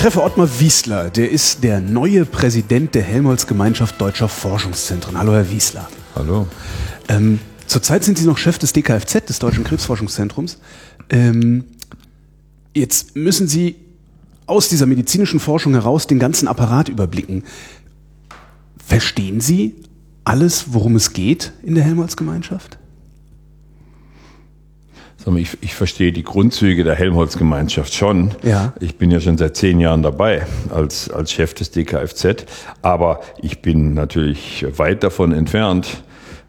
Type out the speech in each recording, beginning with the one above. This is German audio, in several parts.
Treffe Ottmar Wiesler, der ist der neue Präsident der Helmholtz-Gemeinschaft Deutscher Forschungszentren. Hallo, Herr Wiesler. Hallo. Ähm, zurzeit sind Sie noch Chef des DKFZ, des Deutschen Krebsforschungszentrums. Ähm, jetzt müssen Sie aus dieser medizinischen Forschung heraus den ganzen Apparat überblicken. Verstehen Sie alles, worum es geht in der Helmholtz-Gemeinschaft? Ich, ich verstehe die Grundzüge der Helmholtz-Gemeinschaft schon. Ja. Ich bin ja schon seit zehn Jahren dabei als, als Chef des DKFZ. Aber ich bin natürlich weit davon entfernt,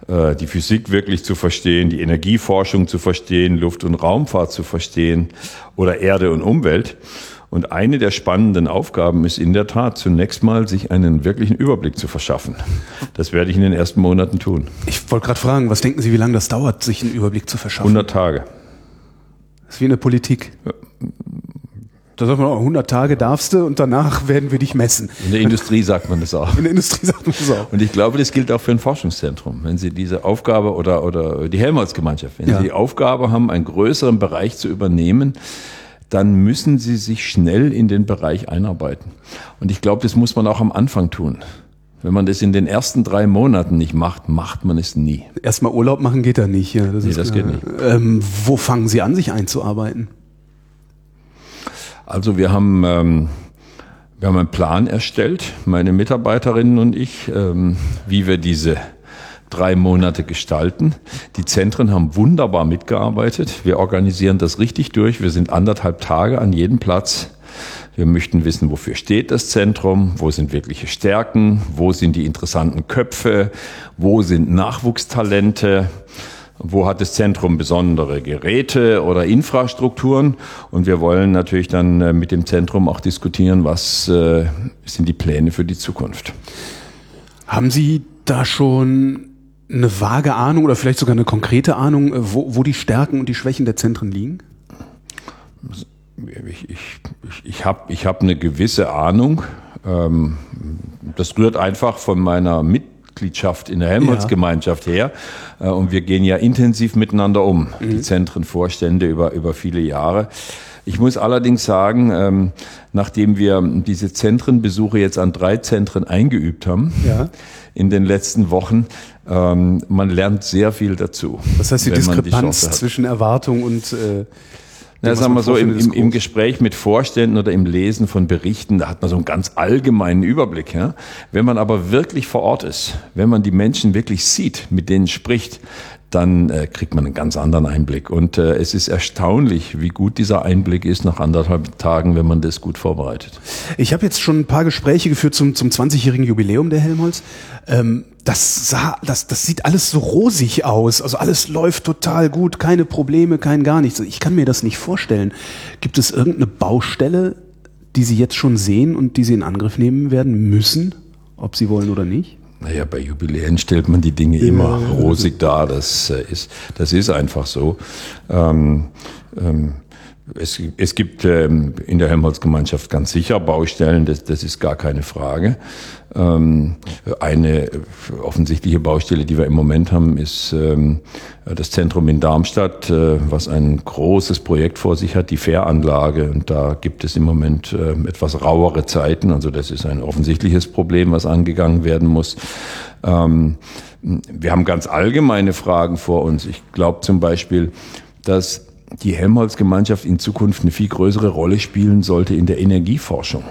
äh, die Physik wirklich zu verstehen, die Energieforschung zu verstehen, Luft- und Raumfahrt zu verstehen oder Erde und Umwelt. Und eine der spannenden Aufgaben ist in der Tat zunächst mal, sich einen wirklichen Überblick zu verschaffen. Das werde ich in den ersten Monaten tun. Ich wollte gerade fragen, was denken Sie, wie lange das dauert, sich einen Überblick zu verschaffen? 100 Tage. Das ist wie in der Politik. Da sagt man auch, 100 Tage darfst du und danach werden wir dich messen. In der Industrie sagt man das auch. In der Industrie sagt man das auch. Und ich glaube, das gilt auch für ein Forschungszentrum. Wenn Sie diese Aufgabe oder, oder die Helmholtz-Gemeinschaft, wenn Ja. Sie die Aufgabe haben, einen größeren Bereich zu übernehmen, dann müssen Sie sich schnell in den Bereich einarbeiten. Und ich glaube, das muss man auch am Anfang tun. Wenn man das in den ersten drei Monaten nicht macht, macht man es nie. Erstmal Urlaub machen geht da nicht. Ja, das Nee, das klar. geht nicht. Ähm, wo fangen Sie an, sich einzuarbeiten? Also wir haben, ähm, wir haben einen Plan erstellt, meine Mitarbeiterinnen und ich, ähm, wie wir diese drei Monate gestalten. Die Zentren haben wunderbar mitgearbeitet. Wir organisieren das richtig durch. Wir sind anderthalb Tage an jedem Platz. Wir möchten wissen, wofür steht das Zentrum, wo sind wirkliche Stärken, wo sind die interessanten Köpfe, wo sind Nachwuchstalente, wo hat das Zentrum besondere Geräte oder Infrastrukturen. Und wir wollen natürlich dann äh, mit dem Zentrum auch diskutieren, was äh, sind die Pläne für die Zukunft. Haben Sie da schon eine vage Ahnung oder vielleicht sogar eine konkrete Ahnung, äh, wo, wo die Stärken und die Schwächen der Zentren liegen? Ich, ich, ich, habe ich hab eine gewisse Ahnung. Ähm, das rührt einfach von meiner Mitgliedschaft in der Helmholtz-Gemeinschaft her. Äh, und wir gehen ja intensiv miteinander um, die Zentrenvorstände über, über viele Jahre. Ich muss allerdings sagen, ähm, nachdem wir diese Zentrenbesuche jetzt an drei Zentren eingeübt haben, Ja. in den letzten Wochen, ähm, man lernt sehr viel dazu. Das heißt, die die Diskrepanz hat. zwischen Erwartung und äh, Ja, sagen wir so, im, im, im. Gespräch mit Vorständen oder im Lesen von Berichten, da hat man so einen ganz allgemeinen Überblick. Ja? Wenn man aber wirklich vor Ort ist, wenn man die Menschen wirklich sieht, mit denen spricht, dann äh, kriegt man einen ganz anderen Einblick. Und äh, es ist erstaunlich, wie gut dieser Einblick ist nach anderthalb Tagen, wenn man das gut vorbereitet. Ich habe jetzt schon ein paar Gespräche geführt zum, zum 20-jährigen Jubiläum der Helmholtz. Ähm, das, sah, das, das sieht alles so rosig aus. Also alles läuft total gut, keine Probleme, kein gar nichts. Ich kann mir das nicht vorstellen. Gibt es irgendeine Baustelle, die Sie jetzt schon sehen und die Sie in Angriff nehmen werden müssen, ob Sie wollen oder nicht? Naja, bei Jubiläen stellt man die Dinge immer rosig dar. Das äh, ist, das ist einfach so. Ähm, ähm, es, es gibt ähm, in der Helmholtz-Gemeinschaft ganz sicher Baustellen, das, das ist gar keine Frage. Ähm, eine offensichtliche Baustelle, die wir im Moment haben, ist ähm, das Zentrum in Darmstadt, äh, was ein großes Projekt vor sich hat, die Fähranlage. Und da gibt es im Moment äh, etwas rauere Zeiten. Also das ist ein offensichtliches Problem, was angegangen werden muss. Ähm, wir haben ganz allgemeine Fragen vor uns. Ich glaube zum Beispiel, dass die Helmholtz-Gemeinschaft in Zukunft eine viel größere Rolle spielen sollte in der Energieforschung.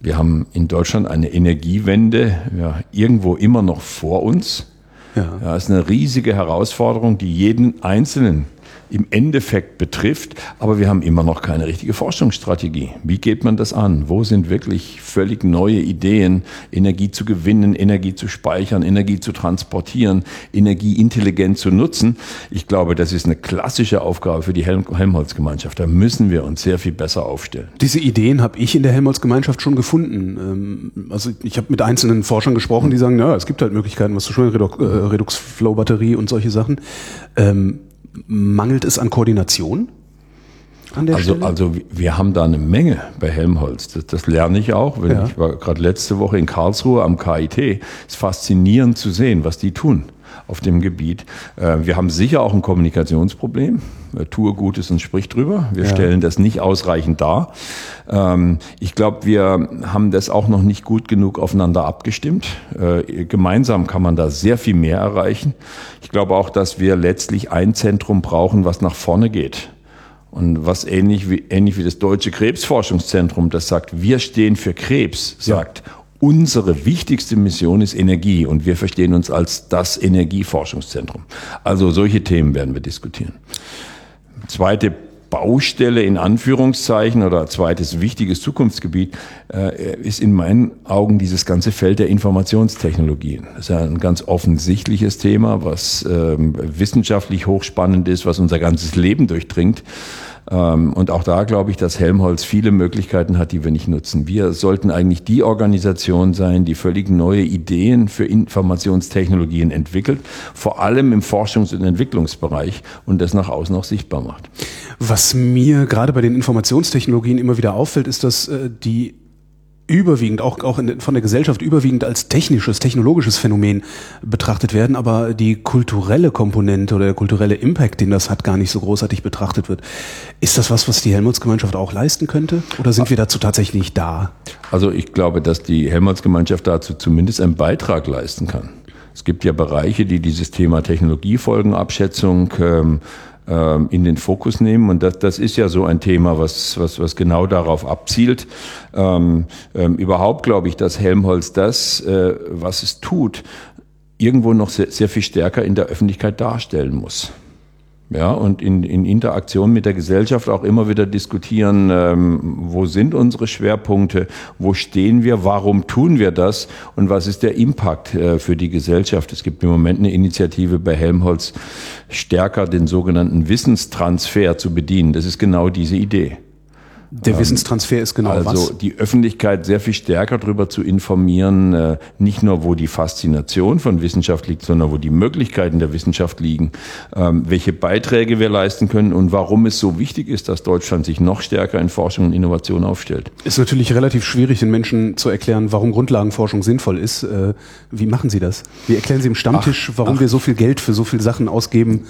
Wir haben in Deutschland eine Energiewende ja, irgendwo immer noch vor uns. Ja. Ja, ist eine riesige Herausforderung, die jeden Einzelnen im Endeffekt betrifft, aber wir haben immer noch keine richtige Forschungsstrategie. Wie geht man das an? Wo sind wirklich völlig neue Ideen, Energie zu gewinnen, Energie zu speichern, Energie zu transportieren, Energie intelligent zu nutzen? Ich glaube, das ist eine klassische Aufgabe für die Helmholtz-Gemeinschaft. Da müssen wir uns sehr viel besser aufstellen. Diese Ideen habe ich in der Helmholtz-Gemeinschaft schon gefunden. Ähm, also ich habe mit einzelnen Forschern gesprochen, die sagen, ja, es gibt halt Möglichkeiten, was zu schon Redux-Flow-Batterie und solche Sachen. Ähm, mangelt es an Koordination? An also, Stelle? also wir haben da eine Menge bei Helmholtz. Das, das lerne ich auch. Ja. Ich war gerade letzte Woche in Karlsruhe am KIT. Es ist faszinierend zu sehen, was die tun auf dem Gebiet. Äh, wir haben sicher auch ein Kommunikationsproblem. Tue Gutes und sprich drüber. Wir ja. stellen das nicht ausreichend dar. Ähm, ich glaube, wir haben das auch noch nicht gut genug aufeinander abgestimmt. Äh, gemeinsam kann man da sehr viel mehr erreichen. Ich glaube auch, dass wir letztlich ein Zentrum brauchen, was nach vorne geht. Und was ähnlich wie, ähnlich wie das Deutsche Krebsforschungszentrum, das sagt, wir stehen für Krebs, sagt, ja unsere wichtigste Mission ist Energie und wir verstehen uns als das Energieforschungszentrum. Also solche Themen werden wir diskutieren. Zweite Baustelle in Anführungszeichen oder zweites wichtiges Zukunftsgebiet äh, ist in meinen Augen dieses ganze Feld der Informationstechnologien. Das ist ja ein ganz offensichtliches Thema, was ähm, wissenschaftlich hochspannend ist, was unser ganzes Leben durchdringt. Ähm, und auch da glaube ich, dass Helmholtz viele Möglichkeiten hat, die wir nicht nutzen. Wir sollten eigentlich die Organisation sein, die völlig neue Ideen für Informationstechnologien entwickelt, vor allem im Forschungs- und Entwicklungsbereich und das nach außen auch sichtbar macht. Was mir gerade bei den Informationstechnologien immer wieder auffällt, ist, dass äh, die überwiegend, auch, auch in, von der Gesellschaft überwiegend als technisches, technologisches Phänomen betrachtet werden, aber die kulturelle Komponente oder der kulturelle Impact, den das hat, gar nicht so großartig betrachtet wird. Ist das was, was die Helmholtz-Gemeinschaft auch leisten könnte? Oder sind wir dazu tatsächlich nicht da? Also ich glaube, dass die Helmholtz-Gemeinschaft dazu zumindest einen Beitrag leisten kann. Es gibt ja Bereiche, die dieses Thema Technologiefolgenabschätzung ähm, in den Fokus nehmen. Und das, das ist ja so ein Thema, was, was, was genau darauf abzielt. Ähm, ähm, überhaupt glaube ich, dass Helmholtz das, äh, was es tut, irgendwo noch sehr, sehr viel stärker in der Öffentlichkeit darstellen muss ja, und in, in Interaktion mit der Gesellschaft auch immer wieder diskutieren, ähm, wo sind unsere Schwerpunkte, wo stehen wir, warum tun wir das und was ist der Impact äh, für die Gesellschaft. Es gibt im Moment eine Initiative bei Helmholtz, stärker den sogenannten Wissenstransfer zu bedienen. Das ist genau diese Idee. Der ähm, Wissenstransfer ist genau also was? Also die Öffentlichkeit sehr viel stärker darüber zu informieren, äh, nicht nur wo die Faszination von Wissenschaft liegt, sondern wo die Möglichkeiten der Wissenschaft liegen, ähm, welche Beiträge wir leisten können und warum es so wichtig ist, dass Deutschland sich noch stärker in Forschung und Innovation aufstellt. Ist natürlich relativ schwierig, den Menschen zu erklären, warum Grundlagenforschung sinnvoll ist. Äh, wie machen Sie das? Wie erklären Sie im Stammtisch, ach, warum ach. wir so viel Geld für so viele Sachen ausgeben?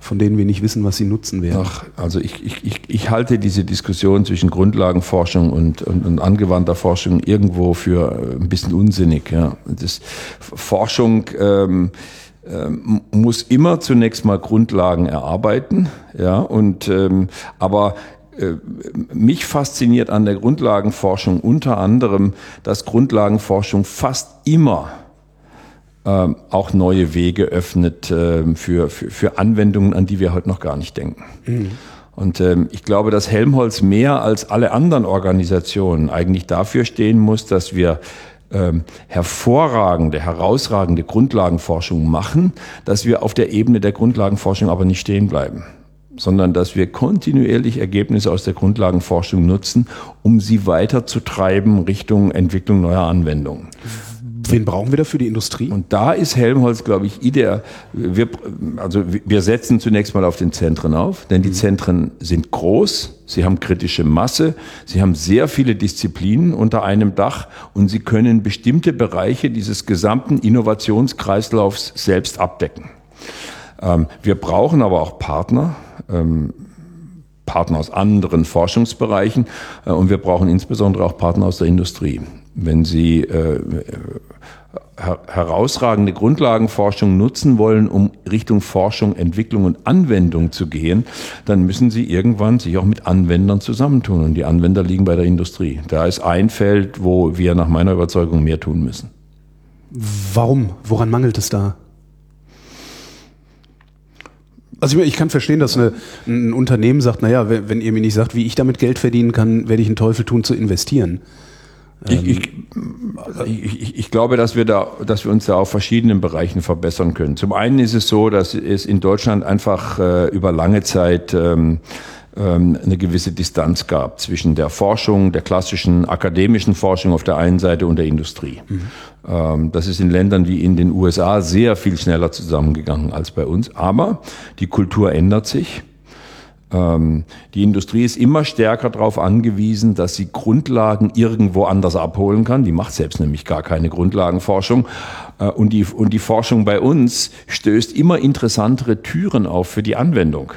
Von denen wir nicht wissen, was sie nutzen werden. Ach, also ich, ich, ich, ich halte diese Diskussion zwischen Grundlagenforschung und, und, und angewandter Forschung irgendwo für äh, ein bisschen unsinnig. Ja. Das, Forschung ähm, ähm, muss immer zunächst mal Grundlagen erarbeiten, ja, und ähm, aber äh, mich fasziniert an der Grundlagenforschung unter anderem, dass Grundlagenforschung fast immer ähm, auch neue Wege öffnet ähm, für, für, für Anwendungen, an die wir heute noch gar nicht denken. Mhm. Und ähm, ich glaube, dass Helmholtz mehr als alle anderen Organisationen eigentlich dafür stehen muss, dass wir ähm, hervorragende, herausragende Grundlagenforschung machen, dass wir auf der Ebene der Grundlagenforschung aber nicht stehen bleiben sondern dass wir kontinuierlich Ergebnisse aus der Grundlagenforschung nutzen, um sie weiterzutreiben Richtung Entwicklung neuer Anwendungen. Wen brauchen wir dafür, die Industrie? Und da ist Helmholtz, glaube ich, ideal. Wir, also wir setzen zunächst mal auf den Zentren auf, denn die mhm. Zentren sind groß, sie haben kritische Masse, sie haben sehr viele Disziplinen unter einem Dach und sie können bestimmte Bereiche dieses gesamten Innovationskreislaufs selbst abdecken. Ähm, wir brauchen aber auch Partner. Ähm, Partner aus anderen Forschungsbereichen äh, und wir brauchen insbesondere auch Partner aus der Industrie. Wenn Sie äh, her herausragende Grundlagenforschung nutzen wollen, um Richtung Forschung, Entwicklung und Anwendung zu gehen, dann müssen Sie irgendwann sich auch mit Anwendern zusammentun. Und die Anwender liegen bei der Industrie. Da ist ein Feld, wo wir nach meiner Überzeugung mehr tun müssen. Warum? Woran mangelt es da? Also ich kann verstehen, dass eine, ein Unternehmen sagt, naja, wenn, wenn ihr mir nicht sagt, wie ich damit Geld verdienen kann, werde ich einen Teufel tun zu investieren. Ich, ich, ich, ich, glaube, dass wir, da, dass wir uns da auf verschiedenen Bereichen verbessern können. Zum einen ist es so, dass es in Deutschland einfach äh, über lange Zeit ähm, ähm, eine gewisse Distanz gab zwischen der Forschung, der klassischen akademischen Forschung auf der einen Seite und der Industrie. Mhm. Ähm, das ist in Ländern wie in den USA sehr viel schneller zusammengegangen als bei uns. Aber die Kultur ändert sich. Ähm, die Industrie ist immer stärker darauf angewiesen, dass sie Grundlagen irgendwo anders abholen kann. Die macht selbst nämlich gar keine Grundlagenforschung. Äh, und die, und die Forschung bei uns stößt immer interessantere Türen auf für die Anwendung.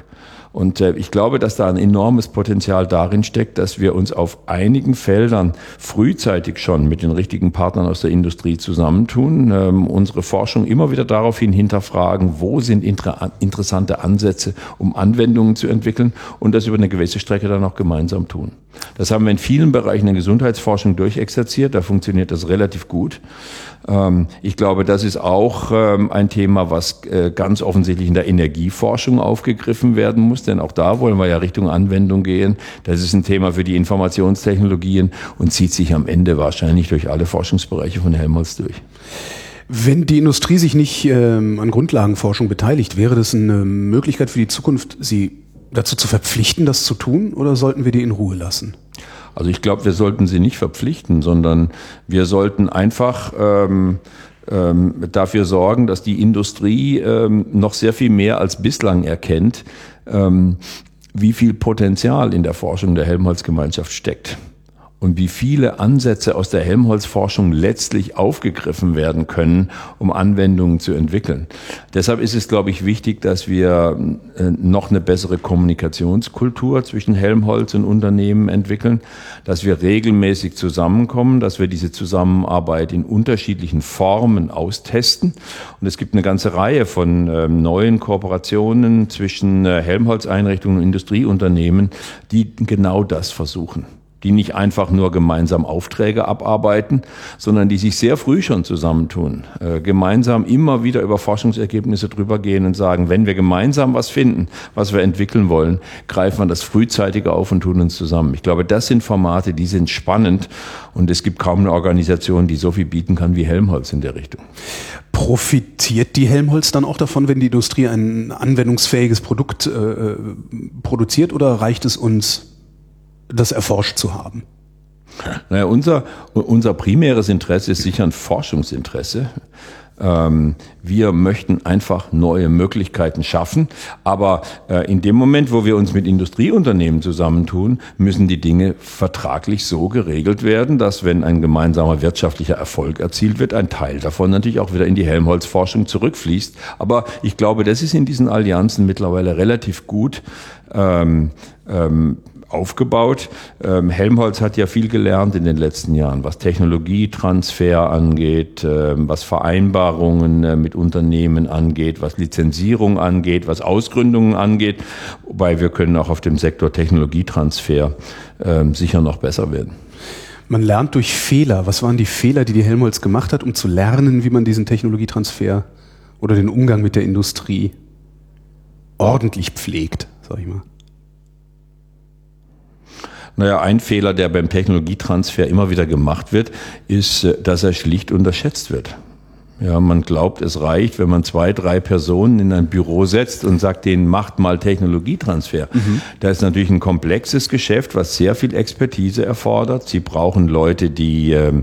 Und äh, ich glaube, dass da ein enormes Potenzial darin steckt, dass wir uns auf einigen Feldern frühzeitig schon mit den richtigen Partnern aus der Industrie zusammentun, ähm, unsere Forschung immer wieder daraufhin hinterfragen, wo sind inter interessante Ansätze, um Anwendungen zu entwickeln und das über eine gewisse Strecke dann auch gemeinsam tun. Das haben wir in vielen Bereichen der Gesundheitsforschung durchexerziert, da funktioniert das relativ gut. Ähm, ich glaube, das ist auch ähm, ein Thema, was äh, ganz offensichtlich in der Energieforschung aufgegriffen werden muss, denn auch da wollen wir ja Richtung Anwendung gehen. Das ist ein Thema für die Informationstechnologien und zieht sich am Ende wahrscheinlich durch alle Forschungsbereiche von Helmholtz durch. Wenn die Industrie sich nicht ähm, an Grundlagenforschung beteiligt, wäre das eine Möglichkeit für die Zukunft, sie dazu zu verpflichten, das zu tun, oder sollten wir die in Ruhe lassen? Also ich glaube, wir sollten sie nicht verpflichten, sondern wir sollten einfach ähm, ähm, dafür sorgen, dass die Industrie ähm, noch sehr viel mehr als bislang erkennt, ähm, wie viel Potenzial in der Forschung der Helmholtz-Gemeinschaft steckt und wie viele Ansätze aus der Helmholtz-Forschung letztlich aufgegriffen werden können, um Anwendungen zu entwickeln. Deshalb ist es, glaube ich, wichtig, dass wir äh, noch eine bessere Kommunikationskultur zwischen Helmholtz und Unternehmen entwickeln, dass wir regelmäßig zusammenkommen, dass wir diese Zusammenarbeit in unterschiedlichen Formen austesten. Und es gibt eine ganze Reihe von ähm, neuen Kooperationen zwischen äh, Helmholtz-Einrichtungen und Industrieunternehmen, die genau das versuchen die nicht einfach nur gemeinsam Aufträge abarbeiten, sondern die sich sehr früh schon zusammentun, äh, gemeinsam immer wieder über Forschungsergebnisse drüber gehen und sagen, wenn wir gemeinsam was finden, was wir entwickeln wollen, greifen wir das frühzeitig auf und tun uns zusammen. Ich glaube, das sind Formate, die sind spannend und es gibt kaum eine Organisation, die so viel bieten kann wie Helmholtz in der Richtung. Profitiert die Helmholtz dann auch davon, wenn die Industrie ein anwendungsfähiges Produkt äh, äh produziert oder reicht es uns das erforscht zu haben? Naja, unser, unser primäres Interesse ist sicher ein Forschungsinteresse. Ähm, wir möchten einfach neue Möglichkeiten schaffen. Aber äh, in dem Moment, wo wir uns mit Industrieunternehmen zusammentun, müssen die Dinge vertraglich so geregelt werden, dass wenn ein gemeinsamer wirtschaftlicher Erfolg erzielt wird, ein Teil davon natürlich auch wieder in die Helmholtz-Forschung zurückfließt. Aber ich glaube, das ist in diesen Allianzen mittlerweile relativ gut ähm, ähm, aufgebaut. Ähm, Helmholtz hat ja viel gelernt in den letzten Jahren, was Technologietransfer angeht, ähm, was Vereinbarungen äh, mit Unternehmen angeht, was Lizenzierung angeht, was Ausgründungen angeht. Wobei wir können auch auf dem Sektor Technologietransfer ähm, sicher noch besser werden. Man lernt durch Fehler. Was waren die Fehler, die die Helmholtz gemacht hat, um zu lernen, wie man diesen Technologietransfer oder den Umgang mit der Industrie ordentlich pflegt, sag ich mal? Naja, ein Fehler, der beim Technologietransfer immer wieder gemacht wird, ist, äh, dass er schlicht unterschätzt wird. Ja, man glaubt, es reicht, wenn man zwei, drei Personen in ein Büro setzt und sagt, denen macht mal Technologietransfer. Mhm. Da ist natürlich ein komplexes Geschäft, was sehr viel Expertise erfordert. Sie brauchen Leute, die ähm,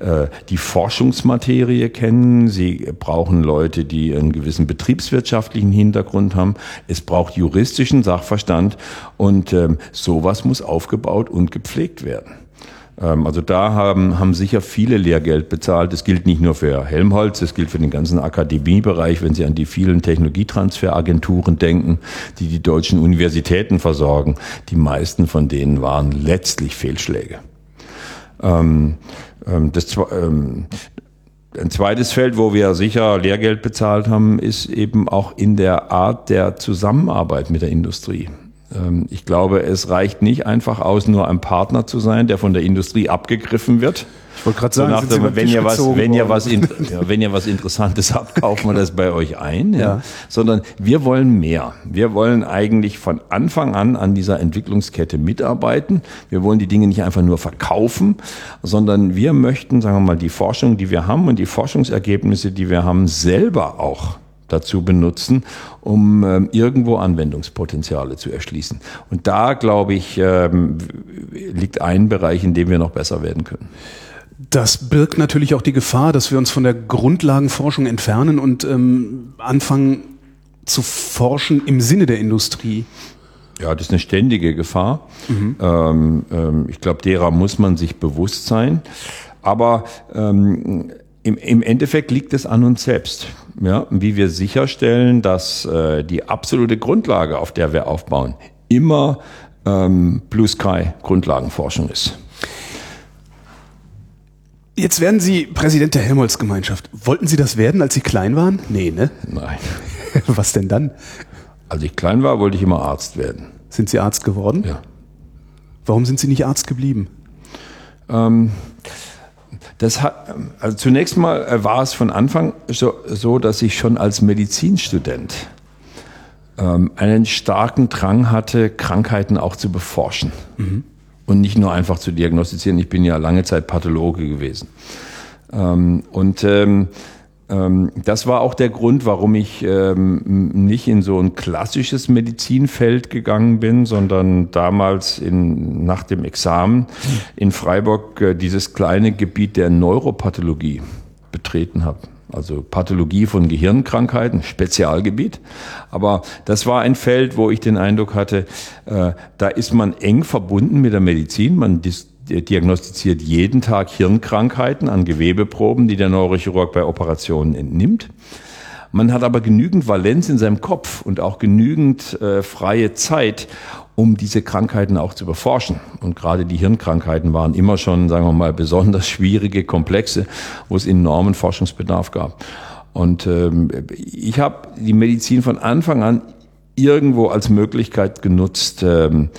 äh, die Forschungsmaterie kennen. Sie brauchen Leute, die einen gewissen betriebswirtschaftlichen Hintergrund haben. Es braucht juristischen Sachverstand und ähm, sowas muss aufgebaut und gepflegt werden. Ähm, also da haben, haben sicher viele Lehrgeld bezahlt. Das gilt nicht nur für Helmholtz, das gilt für den ganzen Akademiebereich, wenn Sie an die vielen Technologietransferagenturen denken, die die deutschen Universitäten versorgen. Die meisten von denen waren letztlich Fehlschläge. Ähm, ähm, das, ähm, ein zweites Feld, wo wir sicher Lehrgeld bezahlt haben, ist eben auch in der Art der Zusammenarbeit mit der Industrie. Ähm, ich glaube, es reicht nicht einfach aus, nur ein Partner zu sein, der von der Industrie abgegriffen wird, Ich wollte gerade sagen, nach sind Sie wenn, ihr was, wenn, ihr was in, ja, wenn ihr was Interessantes habt, kaufen wir das bei euch ein. Ja. Ja. Sondern wir wollen mehr. Wir wollen eigentlich von Anfang an an dieser Entwicklungskette mitarbeiten. Wir wollen die Dinge nicht einfach nur verkaufen, sondern wir möchten, sagen wir mal, die Forschung, die wir haben und die Forschungsergebnisse, die wir haben, selber auch dazu benutzen, um ähm, irgendwo Anwendungspotenziale zu erschließen. Und da, glaube ich, ähm, liegt ein Bereich, in dem wir noch besser werden können. Das birgt natürlich auch die Gefahr, dass wir uns von der Grundlagenforschung entfernen und ähm, anfangen zu forschen im Sinne der Industrie. Ja, das ist eine ständige Gefahr. Ähm, ähm, ich glaube, derer muss man sich bewusst sein. Aber ähm, im, im Endeffekt liegt es an uns selbst, ja, wie wir sicherstellen, dass äh, die absolute Grundlage, auf der wir aufbauen, immer ähm, Blue Sky Grundlagenforschung ist. Jetzt werden Sie Präsident der Helmholtz-Gemeinschaft. Wollten Sie das werden, als Sie klein waren? Nee, ne? Nein. Was denn dann? Als ich klein war, wollte ich immer Arzt werden. Sind Sie Arzt geworden? Ja. Warum sind Sie nicht Arzt geblieben? Ähm, das hat, also zunächst mal äh, war es von Anfang so, so dass ich schon als Medizinstudent ähm, einen starken Drang hatte, Krankheiten auch zu beforschen. Und nicht nur einfach zu diagnostizieren. Ich bin ja lange Zeit Pathologe gewesen. Ähm, und ähm, ähm, das war auch der Grund, warum ich ähm, nicht in so ein klassisches Medizinfeld gegangen bin, sondern damals in, nach dem Examen in Freiburg äh, dieses kleine Gebiet der Neuropathologie betreten habe. Also Pathologie von Gehirnkrankheiten, Spezialgebiet. Aber das war ein Feld, wo ich den Eindruck hatte, äh, da ist man eng verbunden mit der Medizin. Man dis diagnostiziert jeden Tag Hirnkrankheiten an Gewebeproben, die der Neurochirurg bei Operationen entnimmt. Man hat aber genügend Valenz in seinem Kopf und auch genügend äh, freie Zeit, um diese Krankheiten auch zu beforschen. Und gerade die Hirnkrankheiten waren immer schon, sagen wir mal, besonders schwierige Komplexe, wo es enormen Forschungsbedarf gab. Und ähm, ich habe die Medizin von Anfang an irgendwo als Möglichkeit genutzt, ähm,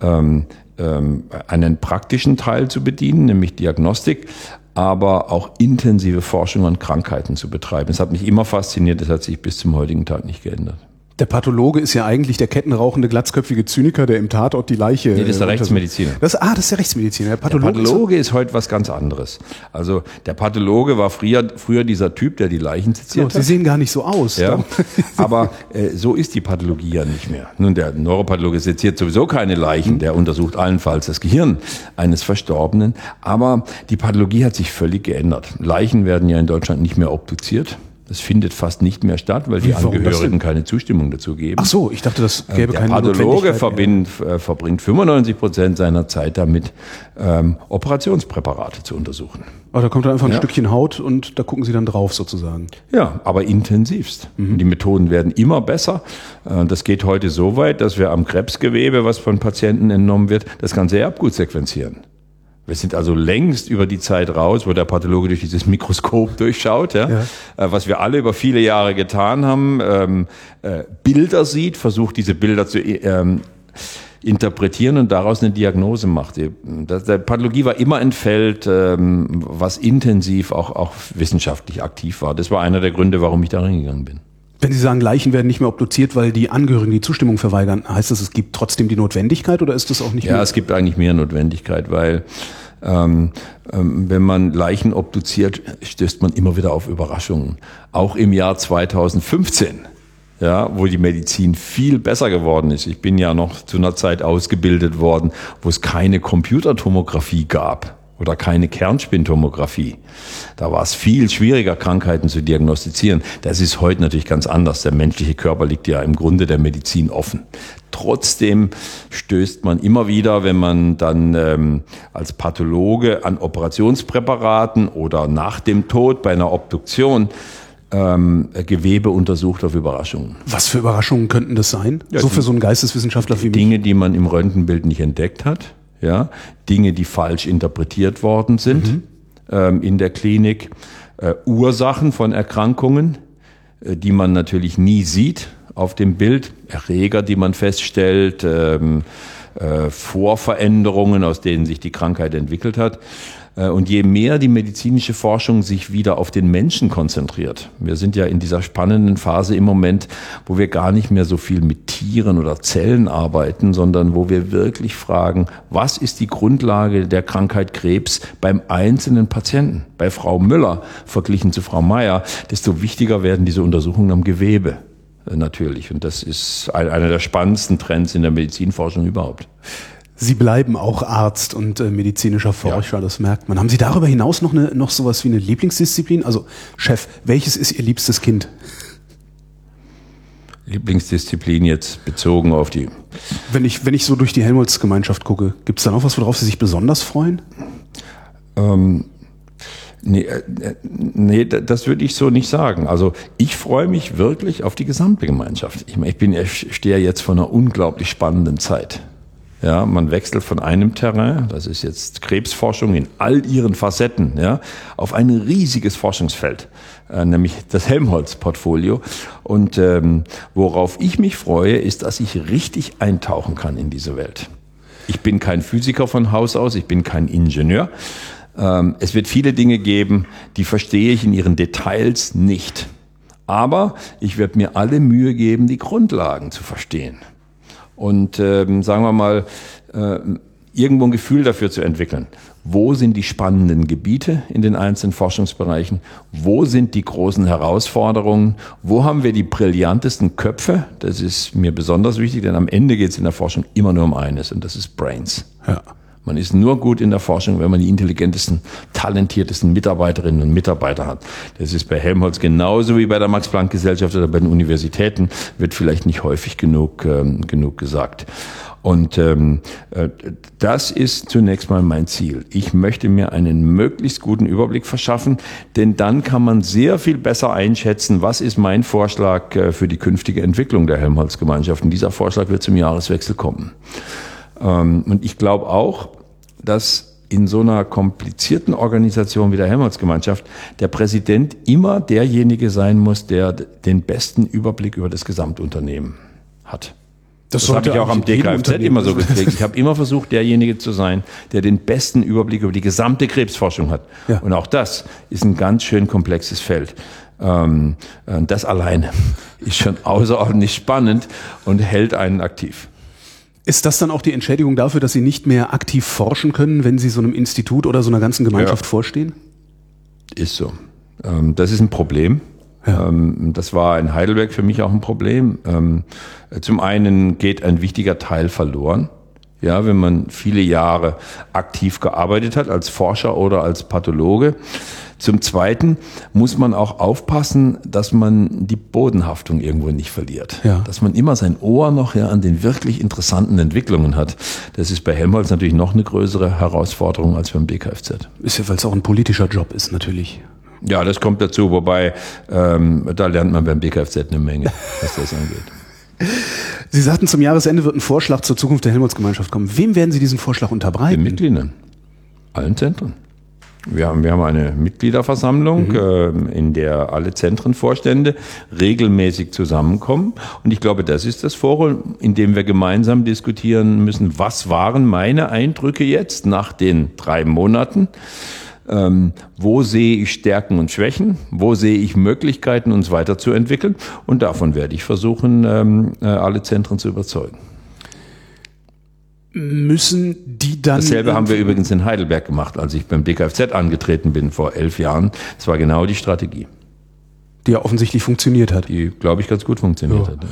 ähm, ähm, einen praktischen Teil zu bedienen, nämlich Diagnostik, aber auch intensive Forschung an Krankheiten zu betreiben. Das hat mich immer fasziniert, das hat sich bis zum heutigen Tag nicht geändert. Der Pathologe ist ja eigentlich der kettenrauchende, glatzköpfige Zyniker, der im Tatort die Leiche. Nee, das ist der äh, Rechtsmediziner. Das, ah, das ist der Rechtsmediziner. Der Der Pathologe, Pathologe ist heute was ganz anderes. Also der Pathologe war früher, früher dieser Typ, der die Leichen ist, seziert Sie hat. sehen gar nicht so aus. Ja, aber äh, so ist die Pathologie ja nicht mehr. Nun, der Neuropathologe seziert sowieso keine Leichen, der untersucht allenfalls das Gehirn eines Verstorbenen. Aber die Pathologie hat sich völlig geändert. Leichen werden ja in Deutschland nicht mehr obduziert. Das findet fast nicht mehr statt, weil die warum Angehörigen keine Zustimmung dazu geben. Ach so, ich dachte, das gäbe Der keine Pathologe verbind, äh, verbringt 95 Prozent seiner Zeit damit, ähm, Operationspräparate zu untersuchen. Aber da kommt dann einfach ein Ja. Stückchen Haut und da gucken Sie dann drauf sozusagen. Ja, aber intensivst. Mhm. Die Methoden werden immer besser. Äh, Das geht heute so weit, dass wir am Krebsgewebe, was von Patienten entnommen wird, das ganze Erbgut sequenzieren. Wir sind also längst über die Zeit raus, wo der Pathologe durch dieses Mikroskop durchschaut, ja, Ja. Äh, was wir alle über viele Jahre getan haben, ähm, äh, Bilder sieht, versucht diese Bilder zu ähm, interpretieren und daraus eine Diagnose macht. Die- das- Der Pathologie war immer ein Feld, ähm, was intensiv auch, auch wissenschaftlich aktiv war. Das war einer der Gründe, warum ich da reingegangen bin. Wenn Sie sagen, Leichen werden nicht mehr obduziert, weil die Angehörigen die Zustimmung verweigern, heißt das, es gibt trotzdem die Notwendigkeit oder ist das auch nicht Ja, mehr? es gibt eigentlich mehr Notwendigkeit, weil ähm, ähm, wenn man Leichen obduziert, stößt man immer wieder auf Überraschungen. Auch im Jahr 2015, ja, wo die Medizin viel besser geworden ist. Ich bin ja noch zu einer Zeit ausgebildet worden, wo es keine Computertomographie gab oder keine Kernspintomographie. Da war es viel schwieriger, Krankheiten zu diagnostizieren. Das ist heute natürlich ganz anders. Der menschliche Körper liegt ja im Grunde der Medizin offen. Trotzdem stößt man immer wieder, wenn man dann ähm, als Pathologe an Operationspräparaten oder nach dem Tod bei einer Obduktion ähm, Gewebe untersucht auf Überraschungen. Was für Überraschungen könnten das sein? Ja, so für so einen Geisteswissenschaftler wie mich? Dinge, die man im Röntgenbild nicht entdeckt hat, ja, Dinge, die falsch interpretiert worden sind ähm, in der Klinik, äh, Ursachen von Erkrankungen, äh, die man natürlich nie sieht auf dem Bild, Erreger, die man feststellt, ähm, äh, Vorveränderungen, aus denen sich die Krankheit entwickelt hat. Äh, und je mehr die medizinische Forschung sich wieder auf den Menschen konzentriert, wir sind ja in dieser spannenden Phase im Moment, wo wir gar nicht mehr so viel mit Tieren oder Zellen arbeiten, sondern wo wir wirklich fragen, was ist die Grundlage der Krankheit Krebs beim einzelnen Patienten? Bei Frau Müller verglichen zu Frau Meier, desto wichtiger werden diese Untersuchungen am Gewebe äh, natürlich. Und das ist einer der spannendsten Trends in der Medizinforschung überhaupt. Sie bleiben auch Arzt und äh, medizinischer Forscher, ja. das merkt man. Haben Sie darüber hinaus noch, eine, noch sowas wie eine Lieblingsdisziplin? Also, Chef, welches ist Ihr liebstes Kind? Lieblingsdisziplin jetzt bezogen auf die. Wenn ich, wenn ich so durch die Helmholtz-Gemeinschaft gucke, gibt es da noch was, worauf Sie sich besonders freuen? Ähm, nee, äh, nee, das würde ich so nicht sagen. Also ich freue mich wirklich auf die gesamte Gemeinschaft. Ich, ich, bin, ich stehe jetzt vor einer unglaublich spannenden Zeit. Ja, man wechselt von einem Terrain, das ist jetzt Krebsforschung in all ihren Facetten, ja, auf ein riesiges Forschungsfeld, äh, nämlich das Helmholtz-Portfolio. Und ähm, worauf ich mich freue, ist, dass ich richtig eintauchen kann in diese Welt. Ich bin kein Physiker von Haus aus, ich bin kein Ingenieur. Ähm, es wird viele Dinge geben, die verstehe ich in ihren Details nicht. Aber ich werde mir alle Mühe geben, die Grundlagen zu verstehen und ähm, sagen wir mal, äh, irgendwo ein Gefühl dafür zu entwickeln. Wo sind die spannenden Gebiete in den einzelnen Forschungsbereichen? Wo sind die großen Herausforderungen? Wo haben wir die brillantesten Köpfe? Das ist mir besonders wichtig, denn am Ende geht es in der Forschung immer nur um eines und das ist Brains. Ja. Man ist nur gut in der Forschung, wenn man die intelligentesten, talentiertesten Mitarbeiterinnen und Mitarbeiter hat. Das ist bei Helmholtz genauso wie bei der Max-Planck-Gesellschaft oder bei den Universitäten, wird vielleicht nicht häufig genug, ähm, genug gesagt. Und ähm, äh, das ist zunächst mal mein Ziel. Ich möchte mir einen möglichst guten Überblick verschaffen, denn dann kann man sehr viel besser einschätzen, was ist mein Vorschlag äh, für die künftige Entwicklung der Helmholtz-Gemeinschaft. Und dieser Vorschlag wird zum Jahreswechsel kommen. Ähm, und ich glaube auch, dass in so einer komplizierten Organisation wie der Helmholtz-Gemeinschaft der Präsident immer derjenige sein muss, der den besten Überblick über das Gesamtunternehmen hat. Das, das habe ich auch am DKFZ immer so gekriegt. Ich habe immer versucht, derjenige zu sein, der den besten Überblick über die gesamte Krebsforschung hat. Ja. Und auch das ist ein ganz schön komplexes Feld. Ähm, das alleine ist schon außerordentlich spannend und hält einen aktiv. Ist das dann auch die Entschädigung dafür, dass Sie nicht mehr aktiv forschen können, wenn Sie so einem Institut oder so einer ganzen Gemeinschaft ja. vorstehen? Ist so. Ähm, das ist ein Problem. Ja. Ähm, das war in Heidelberg für mich auch ein Problem. Ähm, zum einen geht ein wichtiger Teil verloren. Ja, wenn man viele Jahre aktiv gearbeitet hat als Forscher oder als Pathologe. Zum Zweiten muss man auch aufpassen, dass man die Bodenhaftung irgendwo nicht verliert. Ja. Dass man immer sein Ohr noch ja, an den wirklich interessanten Entwicklungen hat. Das ist bei Helmholtz natürlich noch eine größere Herausforderung als beim BKFZ. Ist ja, weil es auch ein politischer Job ist, natürlich. Ja, das kommt dazu, wobei ähm, da lernt man beim BKFZ eine Menge, was das angeht. Sie sagten, zum Jahresende wird ein Vorschlag zur Zukunft der Helmholtz-Gemeinschaft kommen. Wem werden Sie diesen Vorschlag unterbreiten? Den Mitgliedern. Allen Zentren. Wir haben, wir haben eine Mitgliederversammlung, mhm. äh, in der alle Zentrenvorstände regelmäßig zusammenkommen. Und ich glaube, das ist das Forum, in dem wir gemeinsam diskutieren müssen, was waren meine Eindrücke jetzt nach den drei Monaten? Ähm, wo sehe ich Stärken und Schwächen? Wo sehe ich Möglichkeiten, uns weiterzuentwickeln? Und davon werde ich versuchen, ähm, äh, alle Zentren zu überzeugen müssen die dann. Dasselbe haben wir übrigens in Heidelberg gemacht, als ich beim DKFZ angetreten bin vor elf Jahren. Das war genau die Strategie. Die ja offensichtlich funktioniert hat. Die, glaube ich, ganz gut funktioniert ja. hat.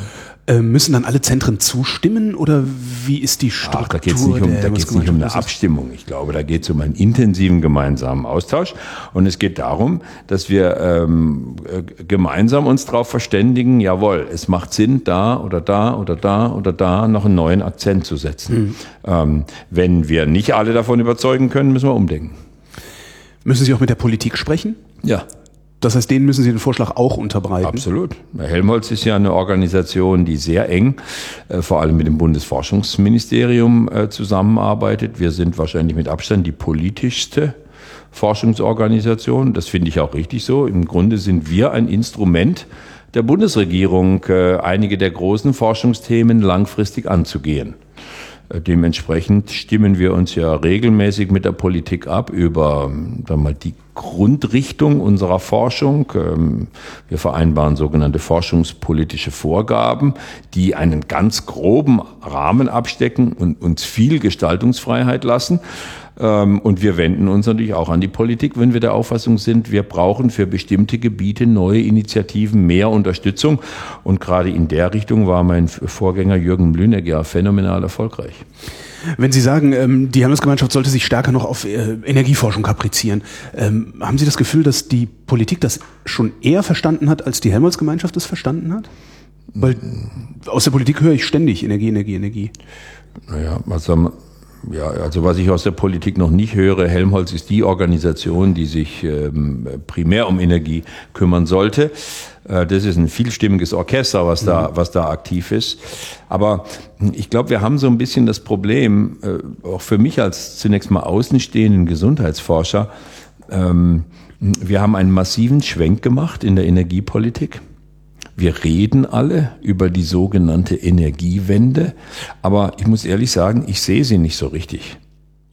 Äh, müssen dann alle Zentren zustimmen oder wie ist die Struktur? Ach, da geht es nicht, um, da geht's nicht um eine Abstimmung. Ich glaube, da geht es um einen intensiven gemeinsamen Austausch. Und es geht darum, dass wir ähm, äh, gemeinsam uns darauf verständigen, jawohl, es macht Sinn, da oder da oder da oder da noch einen neuen Akzent zu setzen. Mhm. Ähm, wenn wir nicht alle davon überzeugen können, müssen wir umdenken. Müssen Sie auch mit der Politik sprechen? Ja. Das heißt, denen müssen Sie den Vorschlag auch unterbreiten? Absolut. Helmholtz ist ja eine Organisation, die sehr eng, äh, vor allem mit dem Bundesforschungsministerium äh, zusammenarbeitet. Wir sind wahrscheinlich mit Abstand die politischste Forschungsorganisation. Das finde ich auch richtig so. Im Grunde sind wir ein Instrument der Bundesregierung, äh, einige der großen Forschungsthemen langfristig anzugehen. Dementsprechend stimmen wir uns ja regelmäßig mit der Politik ab über mal, die Grundrichtung unserer Forschung. Ähm, wir vereinbaren sogenannte forschungspolitische Vorgaben, die einen ganz groben Rahmen abstecken und uns viel Gestaltungsfreiheit lassen. Ähm, und wir wenden uns natürlich auch an die Politik, wenn wir der Auffassung sind, wir brauchen für bestimmte Gebiete neue Initiativen, mehr Unterstützung. Und gerade in der Richtung war mein Vorgänger Jürgen Blüneck ja phänomenal erfolgreich. Wenn Sie sagen, ähm, die Handelsgemeinschaft sollte sich stärker noch auf äh, Energieforschung kaprizieren, ähm, haben Sie das Gefühl, dass die Politik das schon eher verstanden hat, als die Helmholtz-Gemeinschaft es verstanden hat? Weil aus der Politik höre ich ständig Energie, Energie, Energie. Naja, also ja, also was ich aus der Politik noch nicht höre, Helmholtz ist die Organisation, die sich ähm, primär um Energie kümmern sollte. Äh, das ist ein vielstimmiges Orchester, was da, mhm. was da aktiv ist. Aber ich glaube, wir haben so ein bisschen das Problem, äh, auch für mich als zunächst mal außenstehenden Gesundheitsforscher, ähm, wir haben einen massiven Schwenk gemacht in der Energiepolitik. Wir reden alle über die sogenannte Energiewende, aber ich muss ehrlich sagen, ich sehe sie nicht so richtig.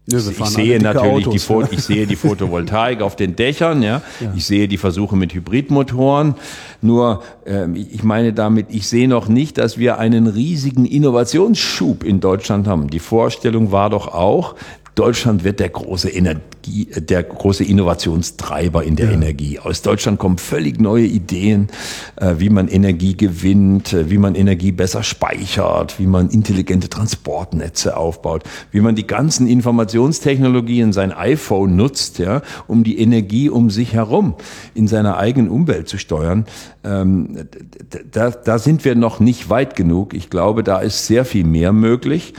Ja, ich sehe natürlich Autos, die, ich sehe die Photovoltaik auf den Dächern, ja. ja. Ich sehe die Versuche mit Hybridmotoren. Nur, äh, ich meine damit, ich sehe noch nicht, dass wir einen riesigen Innovationsschub in Deutschland haben. Die Vorstellung war doch auch, Deutschland wird der große Energie, der große Innovationstreiber in der ja. Energie. Aus Deutschland kommen völlig neue Ideen, äh, wie man Energie gewinnt, äh, wie man Energie besser speichert, wie man intelligente Transportnetze aufbaut, wie man die ganzen Informationstechnologien, sein iPhone nutzt, ja, um die Energie um sich herum in seiner eigenen Umwelt zu steuern. Ähm, da, da sind wir noch nicht weit genug. Ich glaube, da ist sehr viel mehr möglich.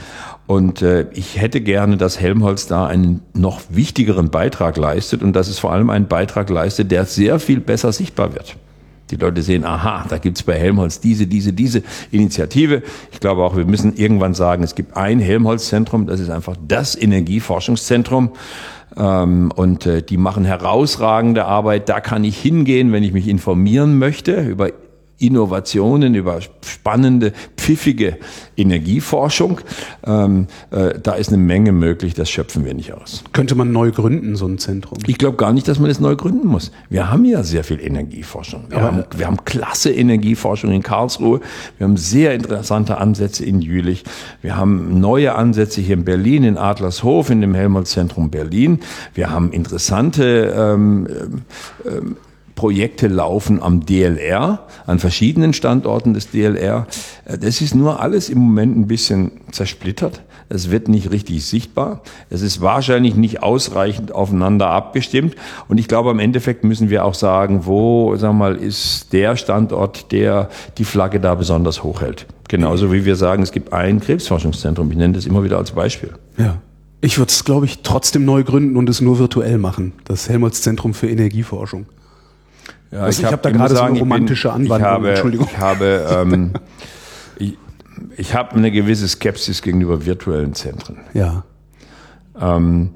Und äh, ich hätte gerne, dass Helmholtz da einen noch wichtigeren Beitrag leistet und dass es vor allem einen Beitrag leistet, der sehr viel besser sichtbar wird. Die Leute sehen, aha, da gibt's bei Helmholtz diese, diese, diese Initiative. Ich glaube auch, wir müssen irgendwann sagen, es gibt ein Helmholtz-Zentrum, das ist einfach das Energieforschungszentrum. Ähm, und äh, die machen herausragende Arbeit. Da kann ich hingehen, wenn ich mich informieren möchte über Innovationen, über spannende, pfiffige Energieforschung. Ähm, äh, da ist eine Menge möglich, das schöpfen wir nicht aus. Könnte man neu gründen, so ein Zentrum? Ich glaube gar nicht, dass man es neu gründen muss. Wir haben ja sehr viel Energieforschung. Wir, haben, wir haben klasse Energieforschung in Karlsruhe. Wir haben sehr interessante Ansätze in Jülich. Wir haben neue Ansätze hier in Berlin, in Adlershof, in dem Helmholtz-Zentrum Berlin. Wir haben interessante ähm, ähm, Projekte laufen am DLR, an verschiedenen Standorten des DLR. Äh, das ist nur alles im Moment ein bisschen zersplittert. Es wird nicht richtig sichtbar. Es ist wahrscheinlich nicht ausreichend aufeinander abgestimmt. Und ich glaube, am Endeffekt müssen wir auch sagen, wo, wir mal, ist der Standort, der die Flagge da besonders hochhält. Genauso wie wir sagen, es gibt ein Krebsforschungszentrum. Ich nenne das immer wieder als Beispiel. Ja. Ich würde es, glaube ich, trotzdem neu gründen und es nur virtuell machen. Das Helmholtz Zentrum für Energieforschung. Ja, also ich habe hab da gerade so eine romantische bin, Anwandlung. Ich habe, Entschuldigung. Ich habe, ähm, ich, ich habe eine gewisse Skepsis gegenüber virtuellen Zentren. Ja. Ähm,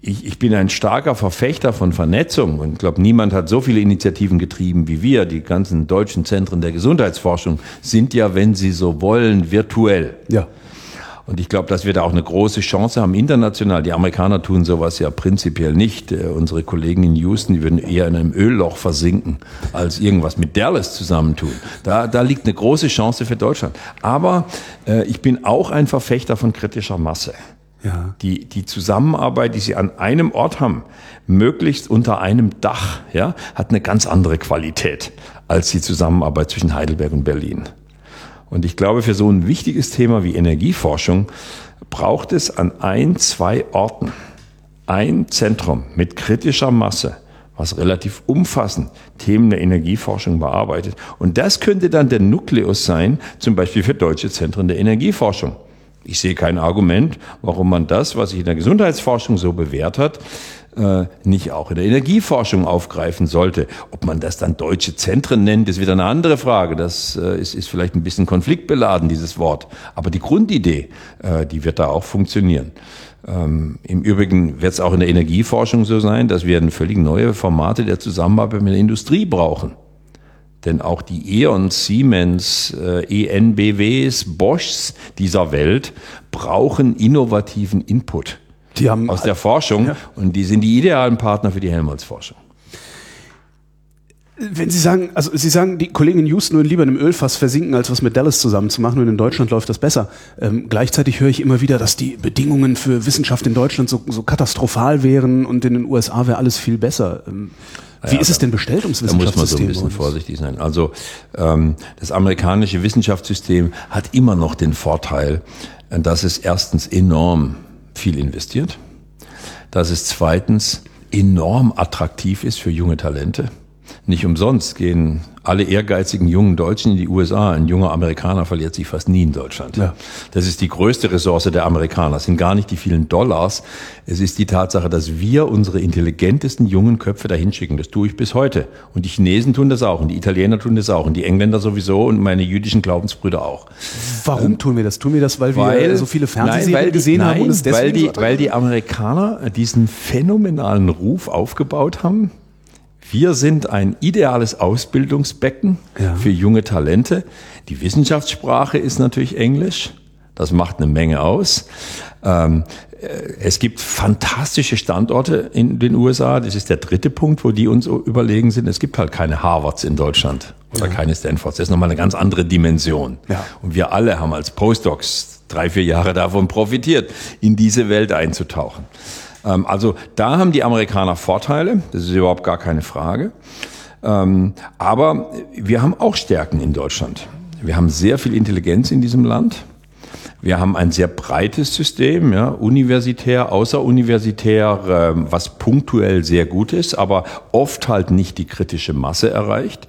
ich, ich bin ein starker Verfechter von Vernetzung und ich glaube, niemand hat so viele Initiativen getrieben wie wir. Die ganzen deutschen Zentren der Gesundheitsforschung sind ja, wenn sie so wollen, virtuell. Ja. Und ich glaube, dass wir da auch eine große Chance haben international. Die Amerikaner tun sowas ja prinzipiell nicht. Äh, unsere Kollegen in Houston, die würden eher in einem Ölloch versinken, als irgendwas mit Dallas zusammentun. Da, da liegt eine große Chance für Deutschland. Aber äh, ich bin auch ein Verfechter von kritischer Masse. Ja. Die, die Zusammenarbeit, die sie an einem Ort haben, möglichst unter einem Dach, ja, hat eine ganz andere Qualität als die Zusammenarbeit zwischen Heidelberg und Berlin. Und ich glaube, für so ein wichtiges Thema wie Energieforschung braucht es an ein, zwei Orten ein Zentrum mit kritischer Masse, was relativ umfassend Themen der Energieforschung bearbeitet. Und das könnte dann der Nukleus sein, zum Beispiel für deutsche Zentren der Energieforschung. Ich sehe kein Argument, warum man das, was sich in der Gesundheitsforschung so bewährt hat, äh, nicht auch in der Energieforschung aufgreifen sollte. Ob man das dann deutsche Zentren nennt, ist wieder eine andere Frage. Das äh, ist, ist vielleicht ein bisschen konfliktbeladen, dieses Wort. Aber die Grundidee, äh, die wird da auch funktionieren. Ähm, Im Übrigen wird es auch in der Energieforschung so sein, dass wir völlig neue Formate der Zusammenarbeit mit der Industrie brauchen. Denn auch die E.ON, Siemens, äh, ENBWs, Boschs dieser Welt brauchen innovativen Input Die haben aus der Forschung Ja. und die sind die idealen Partner für die Helmholtz-Forschung. Wenn Sie sagen, also Sie sagen, die Kollegen in Houston würden lieber in einem Ölfass versinken, als was mit Dallas zusammen zu machen und in Deutschland läuft das besser. Ähm, gleichzeitig höre ich immer wieder, dass die Bedingungen für Wissenschaft in Deutschland so, so katastrophal wären und in den USA wäre alles viel besser. Ähm, wie Ja, ist es denn bestellt ums Da muss man so ein Wissenschaftssystem? bisschen vorsichtig sein. Also ähm, das amerikanische Wissenschaftssystem hat immer noch den Vorteil, dass es erstens enorm viel investiert, dass es zweitens enorm attraktiv ist für junge Talente. Nicht umsonst gehen alle ehrgeizigen jungen Deutschen in die USA. Ein junger Amerikaner verliert sich fast nie in Deutschland. Ja. Das ist die größte Ressource der Amerikaner. Es sind gar nicht die vielen Dollars. Es ist die Tatsache, dass wir unsere intelligentesten jungen Köpfe dahin schicken. Das tue ich bis heute. Und die Chinesen tun das auch. Und die Italiener tun das auch. Und die Engländer sowieso. Und meine jüdischen Glaubensbrüder auch. Warum tun wir das? Tun wir das, weil, wir so viele Fernsehserien nein, weil gesehen haben nein, und es deswegen weil die, so weil die Amerikaner diesen phänomenalen Ruf aufgebaut haben. Wir sind ein ideales Ausbildungsbecken Ja. für junge Talente. Die Wissenschaftssprache ist natürlich Englisch. Das macht eine Menge aus. Ähm, äh, es gibt fantastische Standorte in den USA. Das ist der dritte Punkt, wo die uns überlegen sind. Es gibt halt keine Harvards in Deutschland oder keine Stanfords. Das ist nochmal eine ganz andere Dimension. Ja. Und wir alle haben als Postdocs drei, vier Jahre davon profitiert, in diese Welt einzutauchen. Ähm, Also da haben die Amerikaner Vorteile, das ist überhaupt gar keine Frage. Ähm, Aber wir haben auch Stärken in Deutschland. Wir haben sehr viel Intelligenz in diesem Land. Wir haben ein sehr breites System, ja, universitär, außeruniversitär, ähm, was punktuell sehr gut ist, aber oft halt nicht die kritische Masse erreicht.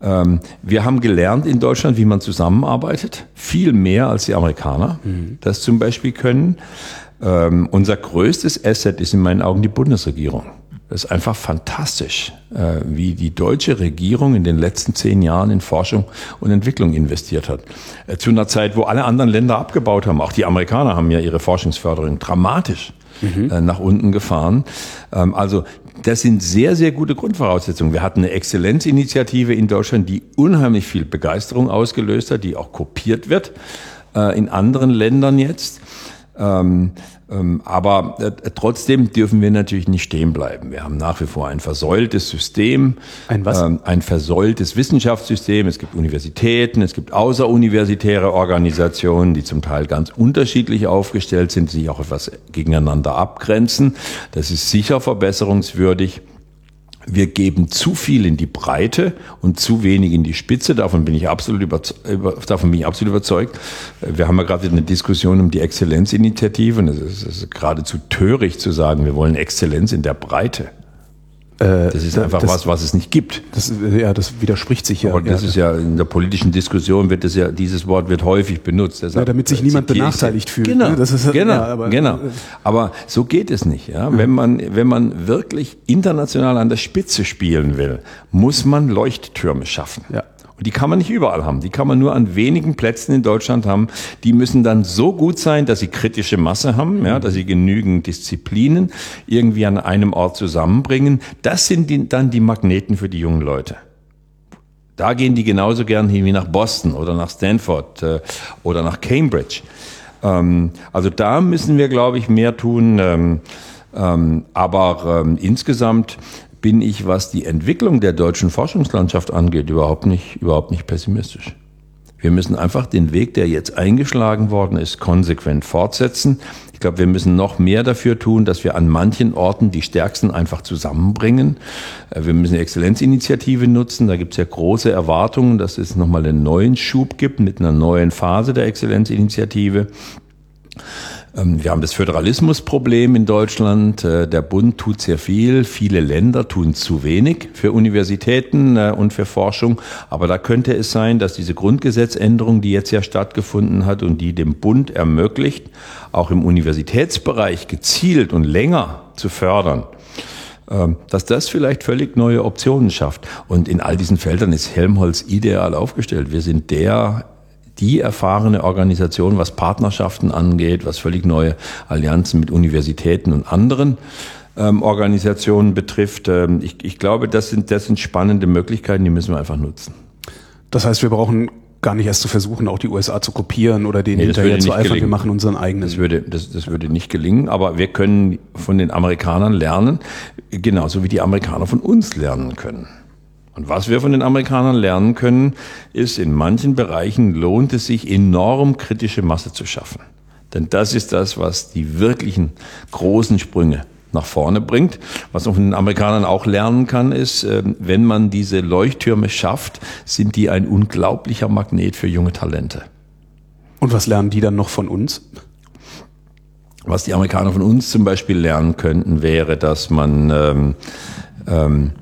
Ähm, wir haben gelernt in Deutschland, wie man zusammenarbeitet, viel mehr als die Amerikaner das zum Beispiel können. Ähm, unser größtes Asset ist in meinen Augen die Bundesregierung. Das ist einfach fantastisch, äh, wie die deutsche Regierung in den letzten zehn Jahren in Forschung und Entwicklung investiert hat. Äh, Zu einer Zeit, wo alle anderen Länder abgebaut haben. Auch die Amerikaner haben ja ihre Forschungsförderung dramatisch äh, nach unten gefahren. Ähm, Also das sind sehr, sehr gute Grundvoraussetzungen. Wir hatten eine Exzellenzinitiative in Deutschland, die unheimlich viel Begeisterung ausgelöst hat, die auch kopiert wird äh, in anderen Ländern jetzt. Ähm, ähm, aber äh, trotzdem dürfen wir natürlich nicht stehen bleiben. Wir haben nach wie vor ein versäultes System, Ein was? Ähm, ein versäultes Wissenschaftssystem. Es gibt Universitäten, es gibt außeruniversitäre Organisationen, die zum Teil ganz unterschiedlich aufgestellt sind, die sich auch etwas gegeneinander abgrenzen. Das ist sicher verbesserungswürdig. Wir geben zu viel in die Breite und zu wenig in die Spitze. Davon bin ich absolut, überze über, davon bin ich absolut überzeugt. Wir haben ja gerade eine Diskussion um die Exzellenzinitiative und es ist, es ist geradezu töricht zu sagen, wir wollen Exzellenz in der Breite. Äh, Das ist einfach das, was, was es nicht gibt. Das, äh, ja, das widerspricht sich ja. Und das ja. ist ja in der politischen Diskussion wird das ja, dieses Wort wird häufig benutzt. Deshalb Ja, damit sich äh, niemand ich benachteiligt fühlt, Genau, ne? Ist- genau, ja, aber- genau. Aber so geht es nicht. Ja? Wenn, man, wenn man wirklich international an der Spitze spielen will, muss man Leuchttürme schaffen. Ja. Und die kann man nicht überall haben. Die kann man nur an wenigen Plätzen in Deutschland haben. Die müssen dann so gut sein, dass sie kritische Masse haben, ja, dass sie genügend Disziplinen irgendwie an einem Ort zusammenbringen. Das sind die, dann die Magneten für die jungen Leute. Da gehen die genauso gern hin wie nach Boston oder nach Stanford äh, oder nach Cambridge. Ähm, also da müssen wir, glaube ich, mehr tun. Ähm, ähm, aber ähm, insgesamt bin ich, was die Entwicklung der deutschen Forschungslandschaft angeht, überhaupt nicht, überhaupt nicht pessimistisch. Wir müssen einfach den Weg, der jetzt eingeschlagen worden ist, konsequent fortsetzen. Ich glaube, wir müssen noch mehr dafür tun, dass wir an manchen Orten die Stärksten einfach zusammenbringen. Äh, Wir müssen die Exzellenzinitiative nutzen. Da gibt es ja große Erwartungen, dass es nochmal einen neuen Schub gibt mit einer neuen Phase der Exzellenzinitiative. Ähm, Wir haben das Föderalismusproblem in Deutschland. Äh, Der Bund tut sehr viel, viele Länder tun zu wenig für Universitäten äh, und für Forschung. Aber da könnte es sein, dass diese Grundgesetzänderung, die jetzt ja stattgefunden hat und die dem Bund ermöglicht, auch im Universitätsbereich gezielt und länger zu fördern, ähm, dass das vielleicht völlig neue Optionen schafft. Und in all diesen Feldern ist Helmholtz ideal aufgestellt. Wir sind der die erfahrene Organisation, was Partnerschaften angeht, was völlig neue Allianzen mit Universitäten und anderen ähm, Organisationen betrifft. Ähm, ich, ich glaube, das sind, das sind spannende Möglichkeiten, die müssen wir einfach nutzen. Das heißt, wir brauchen gar nicht erst zu versuchen, auch die USA zu kopieren oder denen nee, hinterher zu eifern. Wir machen unseren eigenen. Das würde, das, das würde nicht gelingen, aber wir können von den Amerikanern lernen, genauso wie die Amerikaner von uns lernen können. Und was wir von den Amerikanern lernen können, ist, in manchen Bereichen lohnt es sich enorm kritische Masse zu schaffen. Denn das ist das, was die wirklichen großen Sprünge nach vorne bringt. Was man von den Amerikanern auch lernen kann, ist, ähm, wenn man diese Leuchttürme schafft, sind die ein unglaublicher Magnet für junge Talente. Und was lernen die dann noch von uns? Was die Amerikaner von uns zum Beispiel lernen könnten, wäre, dass man ähm, ähm,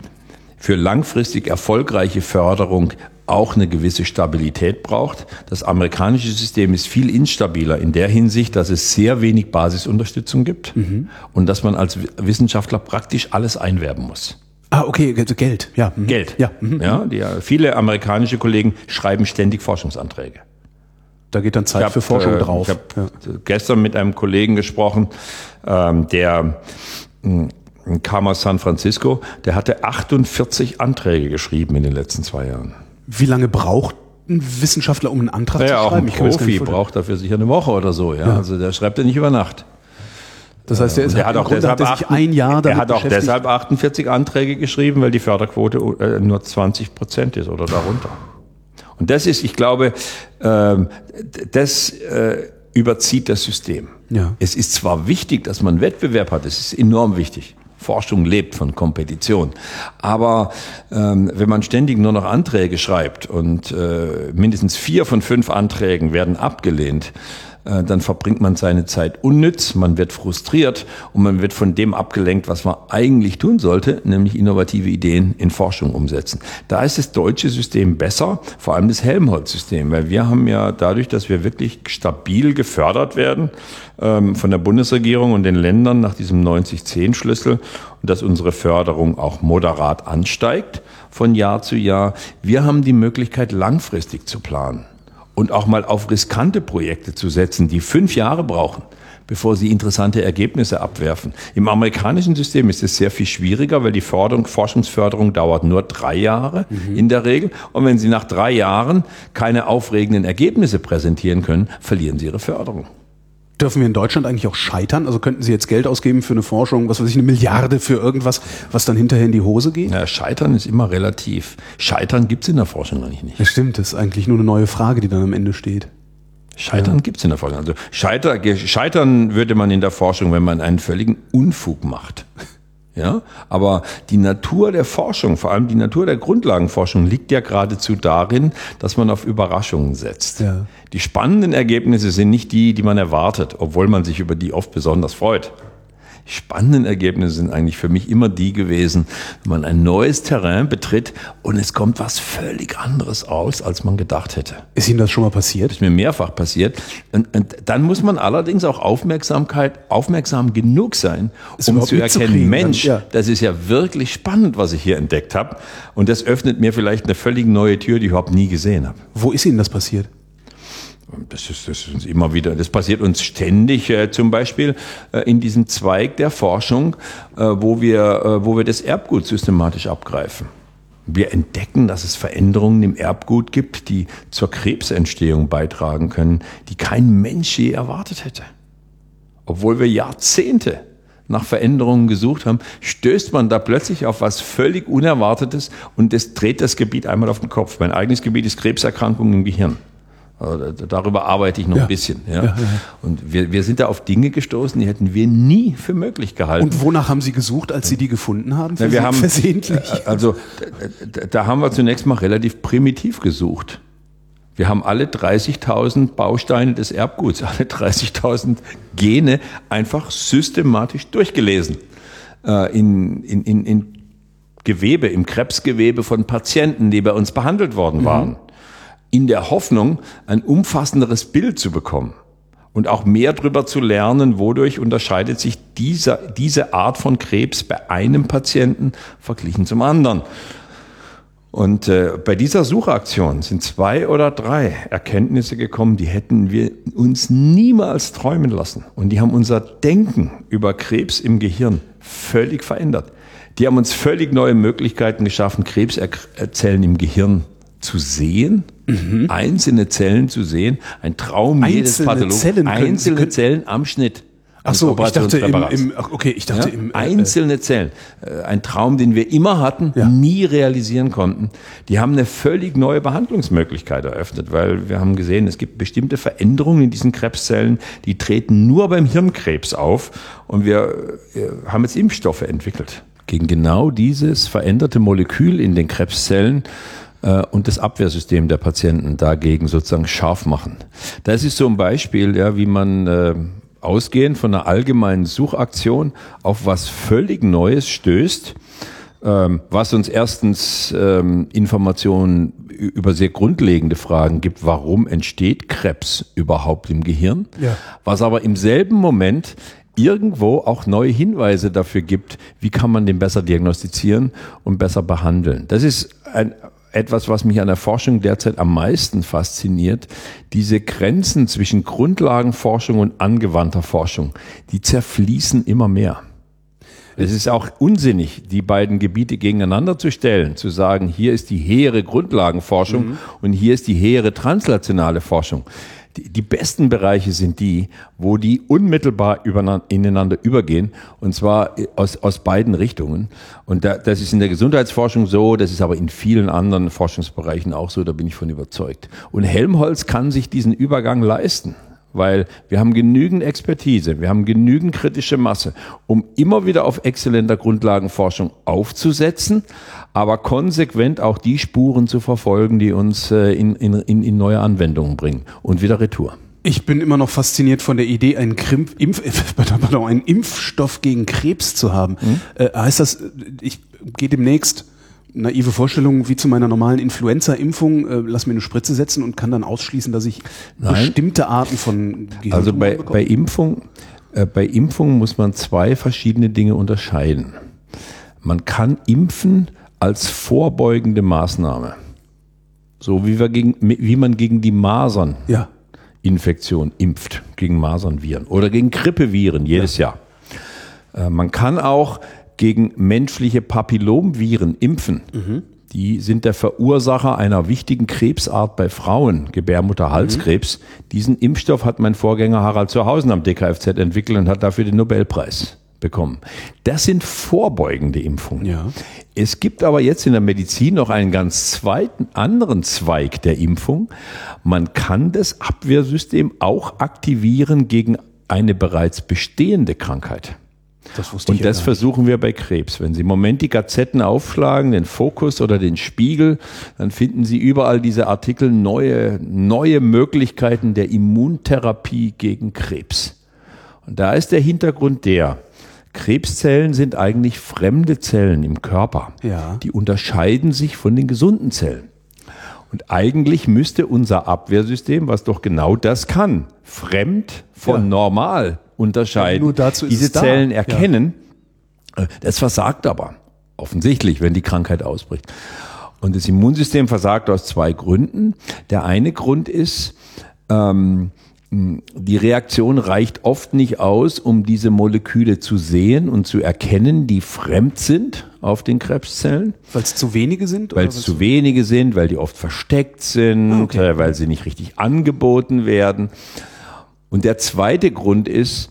für langfristig erfolgreiche Förderung auch eine gewisse Stabilität braucht. Das amerikanische System ist viel instabiler in der Hinsicht, dass es sehr wenig Basisunterstützung gibt mhm. und dass man als Wissenschaftler praktisch alles einwerben muss. Ah, okay, also Geld, ja. Mhm. Geld. Ja, mhm. ja die, viele amerikanische Kollegen schreiben ständig Forschungsanträge. Da geht dann Zeit hab, für Forschung äh, drauf. Ich habe ja. gestern mit einem Kollegen gesprochen, ähm, der mh, hm, kam aus San Francisco, der hatte 48 Anträge geschrieben in den letzten zwei Jahren. Wie lange braucht ein Wissenschaftler, um einen Antrag ja, zu schreiben? Auch ein Profi braucht dafür sicher eine Woche oder so. Ja? ja. Also der schreibt ja nicht über Nacht. Das heißt, der, ist der hat auch deshalb hat sich ein Jahr damit Er hat auch deshalb 48 Anträge geschrieben, weil die Förderquote äh, nur 20 Prozent ist oder darunter. Und das ist, ich glaube, ähm, das äh, überzieht das System. Ja. Es ist zwar wichtig, dass man Wettbewerb hat, es ist enorm wichtig. Forschung lebt von Kompetition. Aber ähm, wenn man ständig nur noch Anträge schreibt und äh, mindestens vier von fünf Anträgen werden abgelehnt, dann verbringt man seine Zeit unnütz, man wird frustriert und man wird von dem abgelenkt, was man eigentlich tun sollte, nämlich innovative Ideen in Forschung umsetzen. Da ist das deutsche System besser, vor allem das Helmholtz-System, weil wir haben ja dadurch, dass wir wirklich stabil gefördert werden ähm, von der Bundesregierung und den Ländern nach diesem 90-10-Schlüssel und dass unsere Förderung auch moderat ansteigt von Jahr zu Jahr. Wir haben die Möglichkeit, langfristig zu planen und auch mal auf riskante Projekte zu setzen, die fünf Jahre brauchen, bevor sie interessante Ergebnisse abwerfen. Im amerikanischen System ist es sehr viel schwieriger, weil die Forderung, Forschungsförderung dauert nur drei Jahre mhm. in der Regel. Und wenn sie nach drei Jahren keine aufregenden Ergebnisse präsentieren können, verlieren sie ihre Förderung. Dürfen wir in Deutschland eigentlich auch scheitern? Also könnten Sie jetzt Geld ausgeben für eine Forschung, was weiß ich, eine Milliarde für irgendwas, was dann hinterher in die Hose geht? Ja, scheitern ist immer relativ. Scheitern gibt's in der Forschung eigentlich nicht. Das stimmt, das ist eigentlich nur eine neue Frage, die dann am Ende steht. Scheitern ja. gibt's in der Forschung. Also scheiter, scheitern würde man in der Forschung, wenn man einen völligen Unfug macht. Ja, aber die Natur der Forschung, vor allem die Natur der Grundlagenforschung, liegt ja geradezu darin, dass man auf Überraschungen setzt. Ja. Die spannenden Ergebnisse sind nicht die, die man erwartet, obwohl man sich über die oft besonders freut spannenden Ergebnisse sind eigentlich für mich immer die gewesen, wenn man ein neues Terrain betritt und es kommt was völlig anderes aus, als man gedacht hätte. Ist Ihnen das schon mal passiert? Ist mir mehrfach passiert. Und, und dann muss man allerdings auch Aufmerksamkeit, aufmerksam genug sein, um zu erkennen, Mensch, dann, ja. das ist ja wirklich spannend, was ich hier entdeckt habe. Und das öffnet mir vielleicht eine völlig neue Tür, die ich überhaupt nie gesehen habe. Wo ist Ihnen das passiert? Das ist, das ist uns immer wieder, das passiert uns ständig, äh, zum Beispiel äh, in diesem Zweig der Forschung, äh, wo wir, äh, wo wir das Erbgut systematisch abgreifen. Wir entdecken, dass es Veränderungen im Erbgut gibt, die zur Krebsentstehung beitragen können, die kein Mensch je erwartet hätte. Obwohl wir Jahrzehnte nach Veränderungen gesucht haben, stößt man da plötzlich auf was völlig Unerwartetes und das dreht das Gebiet einmal auf den Kopf. Mein eigenes Gebiet ist Krebserkrankungen im Gehirn. Also darüber arbeite ich noch ja. ein bisschen. Ja. ja. Und wir, wir sind da auf Dinge gestoßen, die hätten wir nie für möglich gehalten. Und wonach haben Sie gesucht, als Sie die gefunden haben? Ja, wir haben versehentlich. Äh, also da, da haben wir zunächst mal relativ primitiv gesucht. Wir haben alle 30.000 Bausteine des Erbguts, alle 30.000 Gene einfach systematisch durchgelesen. Äh, in, in, in, in Gewebe, im Krebsgewebe von Patienten, die bei uns behandelt worden waren. Mhm in der Hoffnung, ein umfassenderes Bild zu bekommen und auch mehr darüber zu lernen, wodurch unterscheidet sich dieser, diese Art von Krebs bei einem Patienten verglichen zum anderen. Und äh, bei dieser Suchaktion sind zwei oder drei Erkenntnisse gekommen, die hätten wir uns niemals träumen lassen. Und die haben unser Denken über Krebs im Gehirn völlig verändert. Die haben uns völlig neue Möglichkeiten geschaffen, Krebszellen im Gehirn zu sehen, mhm. einzelne Zellen zu sehen. Ein Traum einzelne jedes Pathologen. Zellen einzelne Zellen am Schnitt. Ach so, ich dachte im, im, okay, ich dachte ja, im äh, einzelne Zellen. Äh, ein Traum, den wir immer hatten, ja. nie realisieren konnten. Die haben eine völlig neue Behandlungsmöglichkeit eröffnet, weil wir haben gesehen, es gibt bestimmte Veränderungen in diesen Krebszellen, die treten nur beim Hirnkrebs auf und wir haben jetzt Impfstoffe entwickelt gegen genau dieses veränderte Molekül in den Krebszellen äh, und das Abwehrsystem der Patienten dagegen sozusagen scharf machen. Das ist so ein Beispiel, ja, wie man äh, ausgehend von einer allgemeinen Suchaktion auf was völlig Neues stößt, ähm, was uns erstens ähm, Informationen über sehr grundlegende Fragen gibt, warum entsteht Krebs überhaupt im Gehirn, ja. was aber im selben Moment irgendwo auch neue Hinweise dafür gibt, wie kann man den besser diagnostizieren und besser behandeln. Das ist ein, etwas, was mich an der Forschung derzeit am meisten fasziniert. Diese Grenzen zwischen Grundlagenforschung und angewandter Forschung, die zerfließen immer mehr. Es ist auch unsinnig, die beiden Gebiete gegeneinander zu stellen, zu sagen, hier ist die hehre Grundlagenforschung mhm. und hier ist die hehre translationale Forschung die, besten Bereiche sind die, wo die unmittelbar ineinander übergehen und zwar aus, aus beiden Richtungen. Und da, das ist in der Gesundheitsforschung so, das ist aber in vielen anderen Forschungsbereichen auch so, da bin ich von überzeugt. Und Helmholtz kann sich diesen Übergang leisten weil wir haben genügend Expertise, wir haben genügend kritische Masse, um immer wieder auf exzellenter Grundlagenforschung aufzusetzen, aber konsequent auch die Spuren zu verfolgen, die uns äh, in, in, in neue Anwendungen bringen und wieder Retour. Ich bin immer noch fasziniert von der Idee, einen, Krimp, Impf, pardon, einen Impfstoff gegen Krebs zu haben. Mhm. Äh, heißt das, ich gehe demnächst naive Vorstellung wie zu meiner normalen Influenza-Impfung, äh, lass mir eine Spritze setzen und kann dann ausschließen, dass ich Nein. bestimmte Arten von Gehirn Also bei, bei Impfung, äh, bei Impfung muss man zwei verschiedene Dinge unterscheiden. Man kann impfen als vorbeugende Maßnahme. So wie, wir gegen, wie man gegen die Masern ja. Infektion impft, gegen Masernviren oder gegen Grippeviren jedes ja. Jahr. Äh, man kann auch gegen menschliche Papillomviren impfen. Mhm. Die sind der Verursacher einer wichtigen Krebsart bei Frauen, Gebärmutterhalskrebs. Mhm. Diesen Impfstoff hat mein Vorgänger Harald Zurhausen am DKFZ entwickelt und hat dafür den Nobelpreis bekommen. Das sind vorbeugende Impfungen. Ja. Es gibt aber jetzt in der Medizin noch einen ganz zweiten, anderen Zweig der Impfung. Man kann das Abwehrsystem auch aktivieren gegen eine bereits bestehende Krankheit. Das und das versuchen wir bei Krebs. Wenn Sie im Moment die Gazetten aufschlagen, den Fokus oder den Spiegel, dann finden Sie überall diese Artikel neue, neue Möglichkeiten der Immuntherapie gegen Krebs. Und da ist der Hintergrund der, Krebszellen sind eigentlich fremde Zellen im Körper. Ja. Die unterscheiden sich von den gesunden Zellen. Und eigentlich müsste unser Abwehrsystem, was doch genau das kann, fremd von ja. normal unterscheiden, ja, diese Zellen da. erkennen. Ja. Das versagt aber offensichtlich, wenn die Krankheit ausbricht. Und das Immunsystem versagt aus zwei Gründen. Der eine Grund ist, ähm, die Reaktion reicht oft nicht aus, um diese Moleküle zu sehen und zu erkennen, die fremd sind auf den Krebszellen. Weil es zu wenige sind? Weil es zu wenige sind, weil die oft versteckt sind, ah, okay. Äh, weil sie nicht richtig angeboten werden. Und der zweite Grund ist,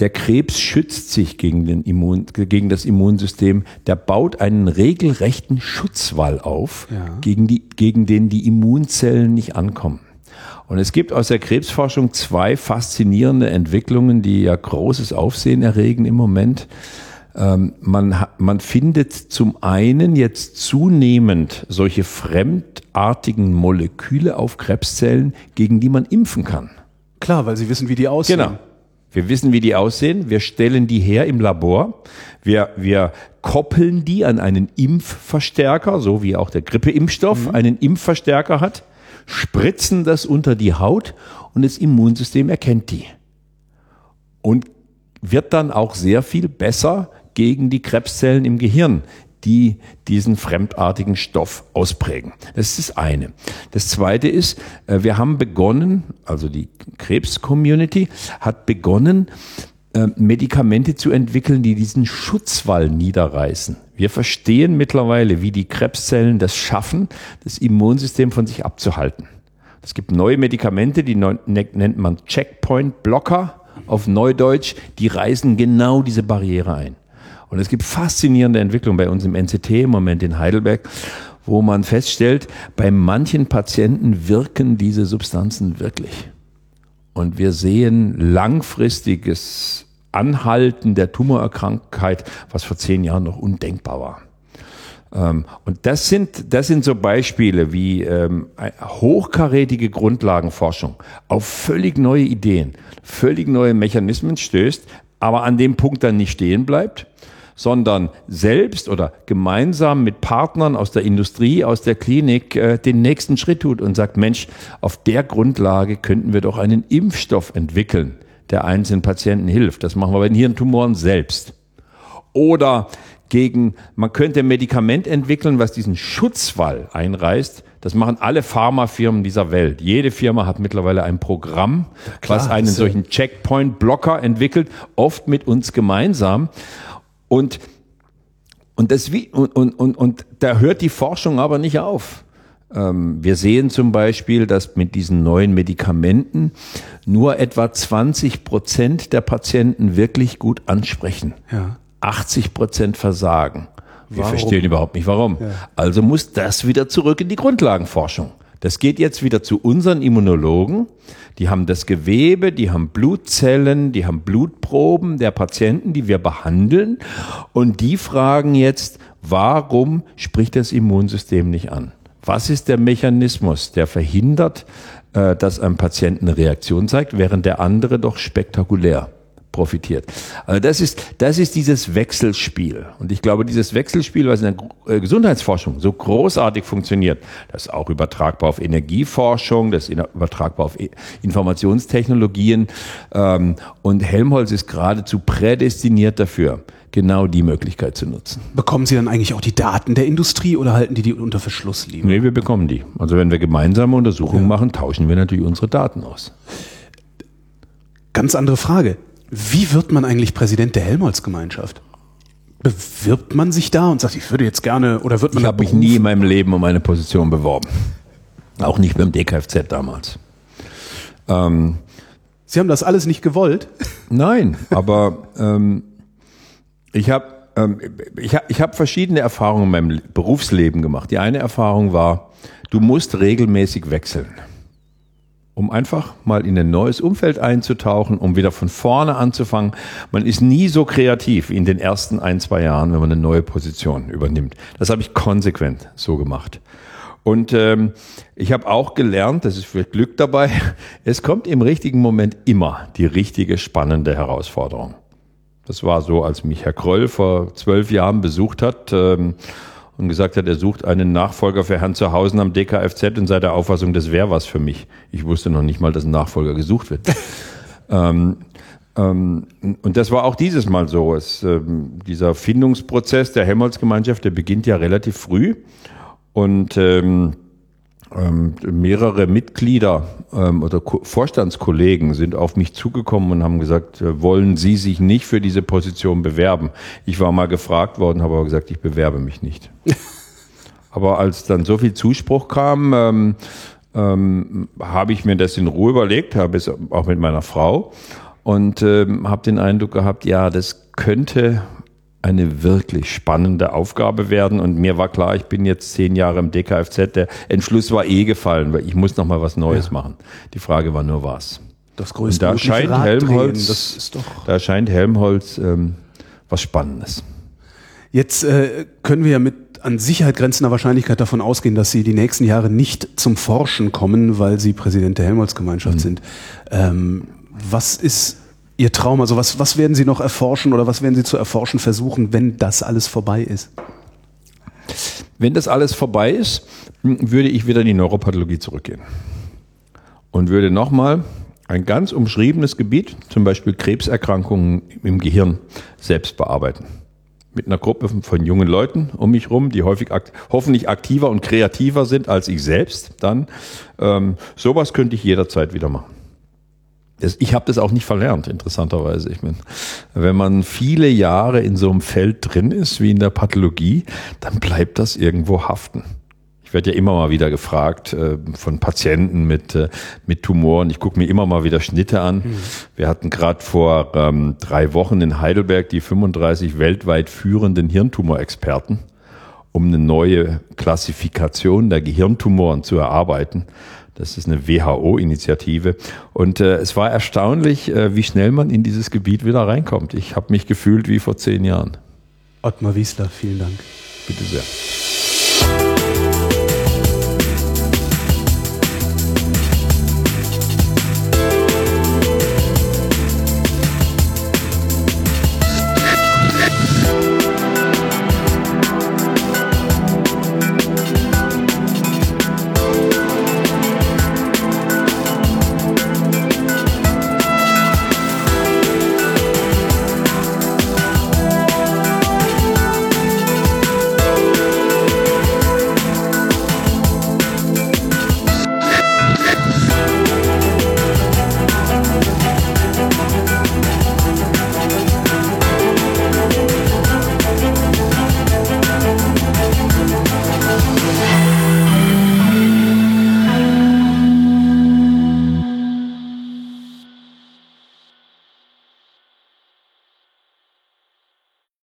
der Krebs schützt sich gegen, den Immun, gegen das Immunsystem. Der baut einen regelrechten Schutzwall auf, ja. gegen, die, gegen den die Immunzellen nicht ankommen. Und es gibt aus der Krebsforschung zwei faszinierende Entwicklungen, die ja großes Aufsehen erregen im Moment. Ähm, man, man findet zum einen jetzt zunehmend solche fremdartigen Moleküle auf Krebszellen, gegen die man impfen kann. Klar, weil Sie wissen, wie die aussehen. Genau. Wir wissen, wie die aussehen. Wir stellen die her im Labor. Wir, wir koppeln die an einen Impfverstärker, so wie auch der Grippeimpfstoff mhm. einen Impfverstärker hat, spritzen das unter die Haut und das Immunsystem erkennt die. Und wird dann auch sehr viel besser gegen die Krebszellen im Gehirn die diesen fremdartigen Stoff ausprägen. Das ist das eine. Das zweite ist, äh, wir haben begonnen, also die Krebs-Community hat begonnen, äh, Medikamente zu entwickeln, die diesen Schutzwall niederreißen. Wir verstehen mittlerweile, wie die Krebszellen das schaffen, das Immunsystem von sich abzuhalten. Es gibt neue Medikamente, die ne-, nennt man Checkpoint-Blocker auf Neudeutsch, die reißen genau diese Barriere ein. Und es gibt faszinierende Entwicklungen bei uns im NCT im Moment in Heidelberg, wo man feststellt, bei manchen Patienten wirken diese Substanzen wirklich. Und wir sehen langfristiges Anhalten der Tumorerkrankheit, was vor zehn Jahren noch undenkbar war. Ähm, und das sind, das sind so Beispiele, wie ähm, hochkarätige Grundlagenforschung auf völlig neue Ideen, völlig neue Mechanismen stößt, aber an dem Punkt dann nicht stehen bleibt, sondern selbst oder gemeinsam mit Partnern aus der Industrie, aus der Klinik äh, den nächsten Schritt tut und sagt, Mensch, auf der Grundlage könnten wir doch einen Impfstoff entwickeln, der einzelnen Patienten hilft. Das machen wir bei den Hirntumoren selbst. Oder gegen, man könnte ein Medikament entwickeln, was diesen Schutzwall einreißt. Das machen alle Pharmafirmen dieser Welt. Jede Firma hat mittlerweile ein Programm, klar, was einen solchen Checkpoint-Blocker entwickelt, oft mit uns gemeinsam. Und, und, das, und, und, und, und da hört die Forschung aber nicht auf. Ähm, wir sehen zum Beispiel, dass mit diesen neuen Medikamenten nur etwa 20 Prozent der Patienten wirklich gut ansprechen. Ja. 80 Prozent versagen. Wir warum? verstehen überhaupt nicht warum. Ja. Also muss das wieder zurück in die Grundlagenforschung. Das geht jetzt wieder zu unseren Immunologen. Die haben das Gewebe, die haben Blutzellen, die haben Blutproben der Patienten, die wir behandeln. Und die fragen jetzt, warum spricht das Immunsystem nicht an? Was ist der Mechanismus, der verhindert, äh, dass ein Patient eine Reaktion zeigt, während der andere doch spektakulär profitiert. Also das ist, das ist dieses Wechselspiel. Und ich glaube, dieses Wechselspiel, was in der äh, Gesundheitsforschung so großartig funktioniert, das ist auch übertragbar auf Energieforschung, das ist übertragbar auf Informationstechnologien. Ähm, und Helmholtz ist geradezu prädestiniert dafür, genau die Möglichkeit zu nutzen. Bekommen Sie dann eigentlich auch die Daten der Industrie oder halten die die unter Verschluss liegen? Nee, wir bekommen die. Also wenn wir gemeinsame Untersuchungen ja. machen, tauschen wir natürlich unsere Daten aus. Ganz andere Frage. Wie wird man eigentlich Präsident der Helmholtz-Gemeinschaft? Bewirbt man sich da und sagt, ich würde jetzt gerne, oder wird man Ich habe mich nie in meinem Leben um eine Position beworben. Auch nicht beim DKFZ damals. Ähm, Sie haben das alles nicht gewollt? Nein, aber ähm, ich habe ähm, ich ich hab verschiedene Erfahrungen in meinem Berufsleben gemacht. Die eine Erfahrung war, du musst regelmäßig wechseln um einfach mal in ein neues Umfeld einzutauchen, um wieder von vorne anzufangen. Man ist nie so kreativ in den ersten ein, zwei Jahren, wenn man eine neue Position übernimmt. Das habe ich konsequent so gemacht. Und ähm, ich habe auch gelernt, das ist für Glück dabei, es kommt im richtigen Moment immer die richtige spannende Herausforderung. Das war so, als mich Herr Kröll vor zwölf Jahren besucht hat. Ähm, und gesagt hat, er sucht einen Nachfolger für Herrn Zuhausen am DKFZ und sei der Auffassung, das wäre was für mich. Ich wusste noch nicht mal, dass ein Nachfolger gesucht wird. ähm, ähm, und das war auch dieses Mal so. Es, ähm, dieser Findungsprozess der Helmholtz-Gemeinschaft, der beginnt ja relativ früh. Und ähm, mehrere Mitglieder ähm, oder Ko Vorstandskollegen sind auf mich zugekommen und haben gesagt, äh, wollen Sie sich nicht für diese Position bewerben? Ich war mal gefragt worden, habe aber gesagt, ich bewerbe mich nicht. aber als dann so viel Zuspruch kam, ähm, ähm, habe ich mir das in Ruhe überlegt, habe es auch mit meiner Frau und ähm, habe den Eindruck gehabt, ja, das könnte eine wirklich spannende Aufgabe werden. Und mir war klar, ich bin jetzt zehn Jahre im DKFZ. Der Entschluss war eh gefallen, weil ich muss noch mal was Neues ja. machen. Die Frage war nur was. Das größte Und da scheint Helmholtz, ist doch da scheint Helmholtz ähm, was Spannendes. Jetzt äh, können wir ja mit an Sicherheit grenzender Wahrscheinlichkeit davon ausgehen, dass Sie die nächsten Jahre nicht zum Forschen kommen, weil Sie Präsident der Helmholtz-Gemeinschaft mhm. sind. Ähm, was ist Ihr Traum? Also was, was werden Sie noch erforschen oder was werden Sie zu erforschen versuchen, wenn das alles vorbei ist? Wenn das alles vorbei ist, würde ich wieder in die Neuropathologie zurückgehen und würde nochmal ein ganz umschriebenes Gebiet, zum Beispiel Krebserkrankungen im Gehirn, selbst bearbeiten. Mit einer Gruppe von jungen Leuten um mich rum, die häufig akt hoffentlich aktiver und kreativer sind als ich selbst, dann ähm, sowas könnte ich jederzeit wieder machen. Ich habe das auch nicht verlernt, interessanterweise. Ich meine, wenn man viele Jahre in so einem Feld drin ist, wie in der Pathologie, dann bleibt das irgendwo haften. Ich werde ja immer mal wieder gefragt äh, von Patienten mit, äh, mit Tumoren. Ich gucke mir immer mal wieder Schnitte an. Mhm. Wir hatten gerade vor ähm, drei Wochen in Heidelberg die 35 weltweit führenden Hirntumorexperten, um eine neue Klassifikation der Gehirntumoren zu erarbeiten. Das ist eine WHO-Initiative. Und äh, es war erstaunlich, äh, wie schnell man in dieses Gebiet wieder reinkommt. Ich habe mich gefühlt wie vor zehn Jahren. Ottmar Wiesler, vielen Dank. Bitte sehr.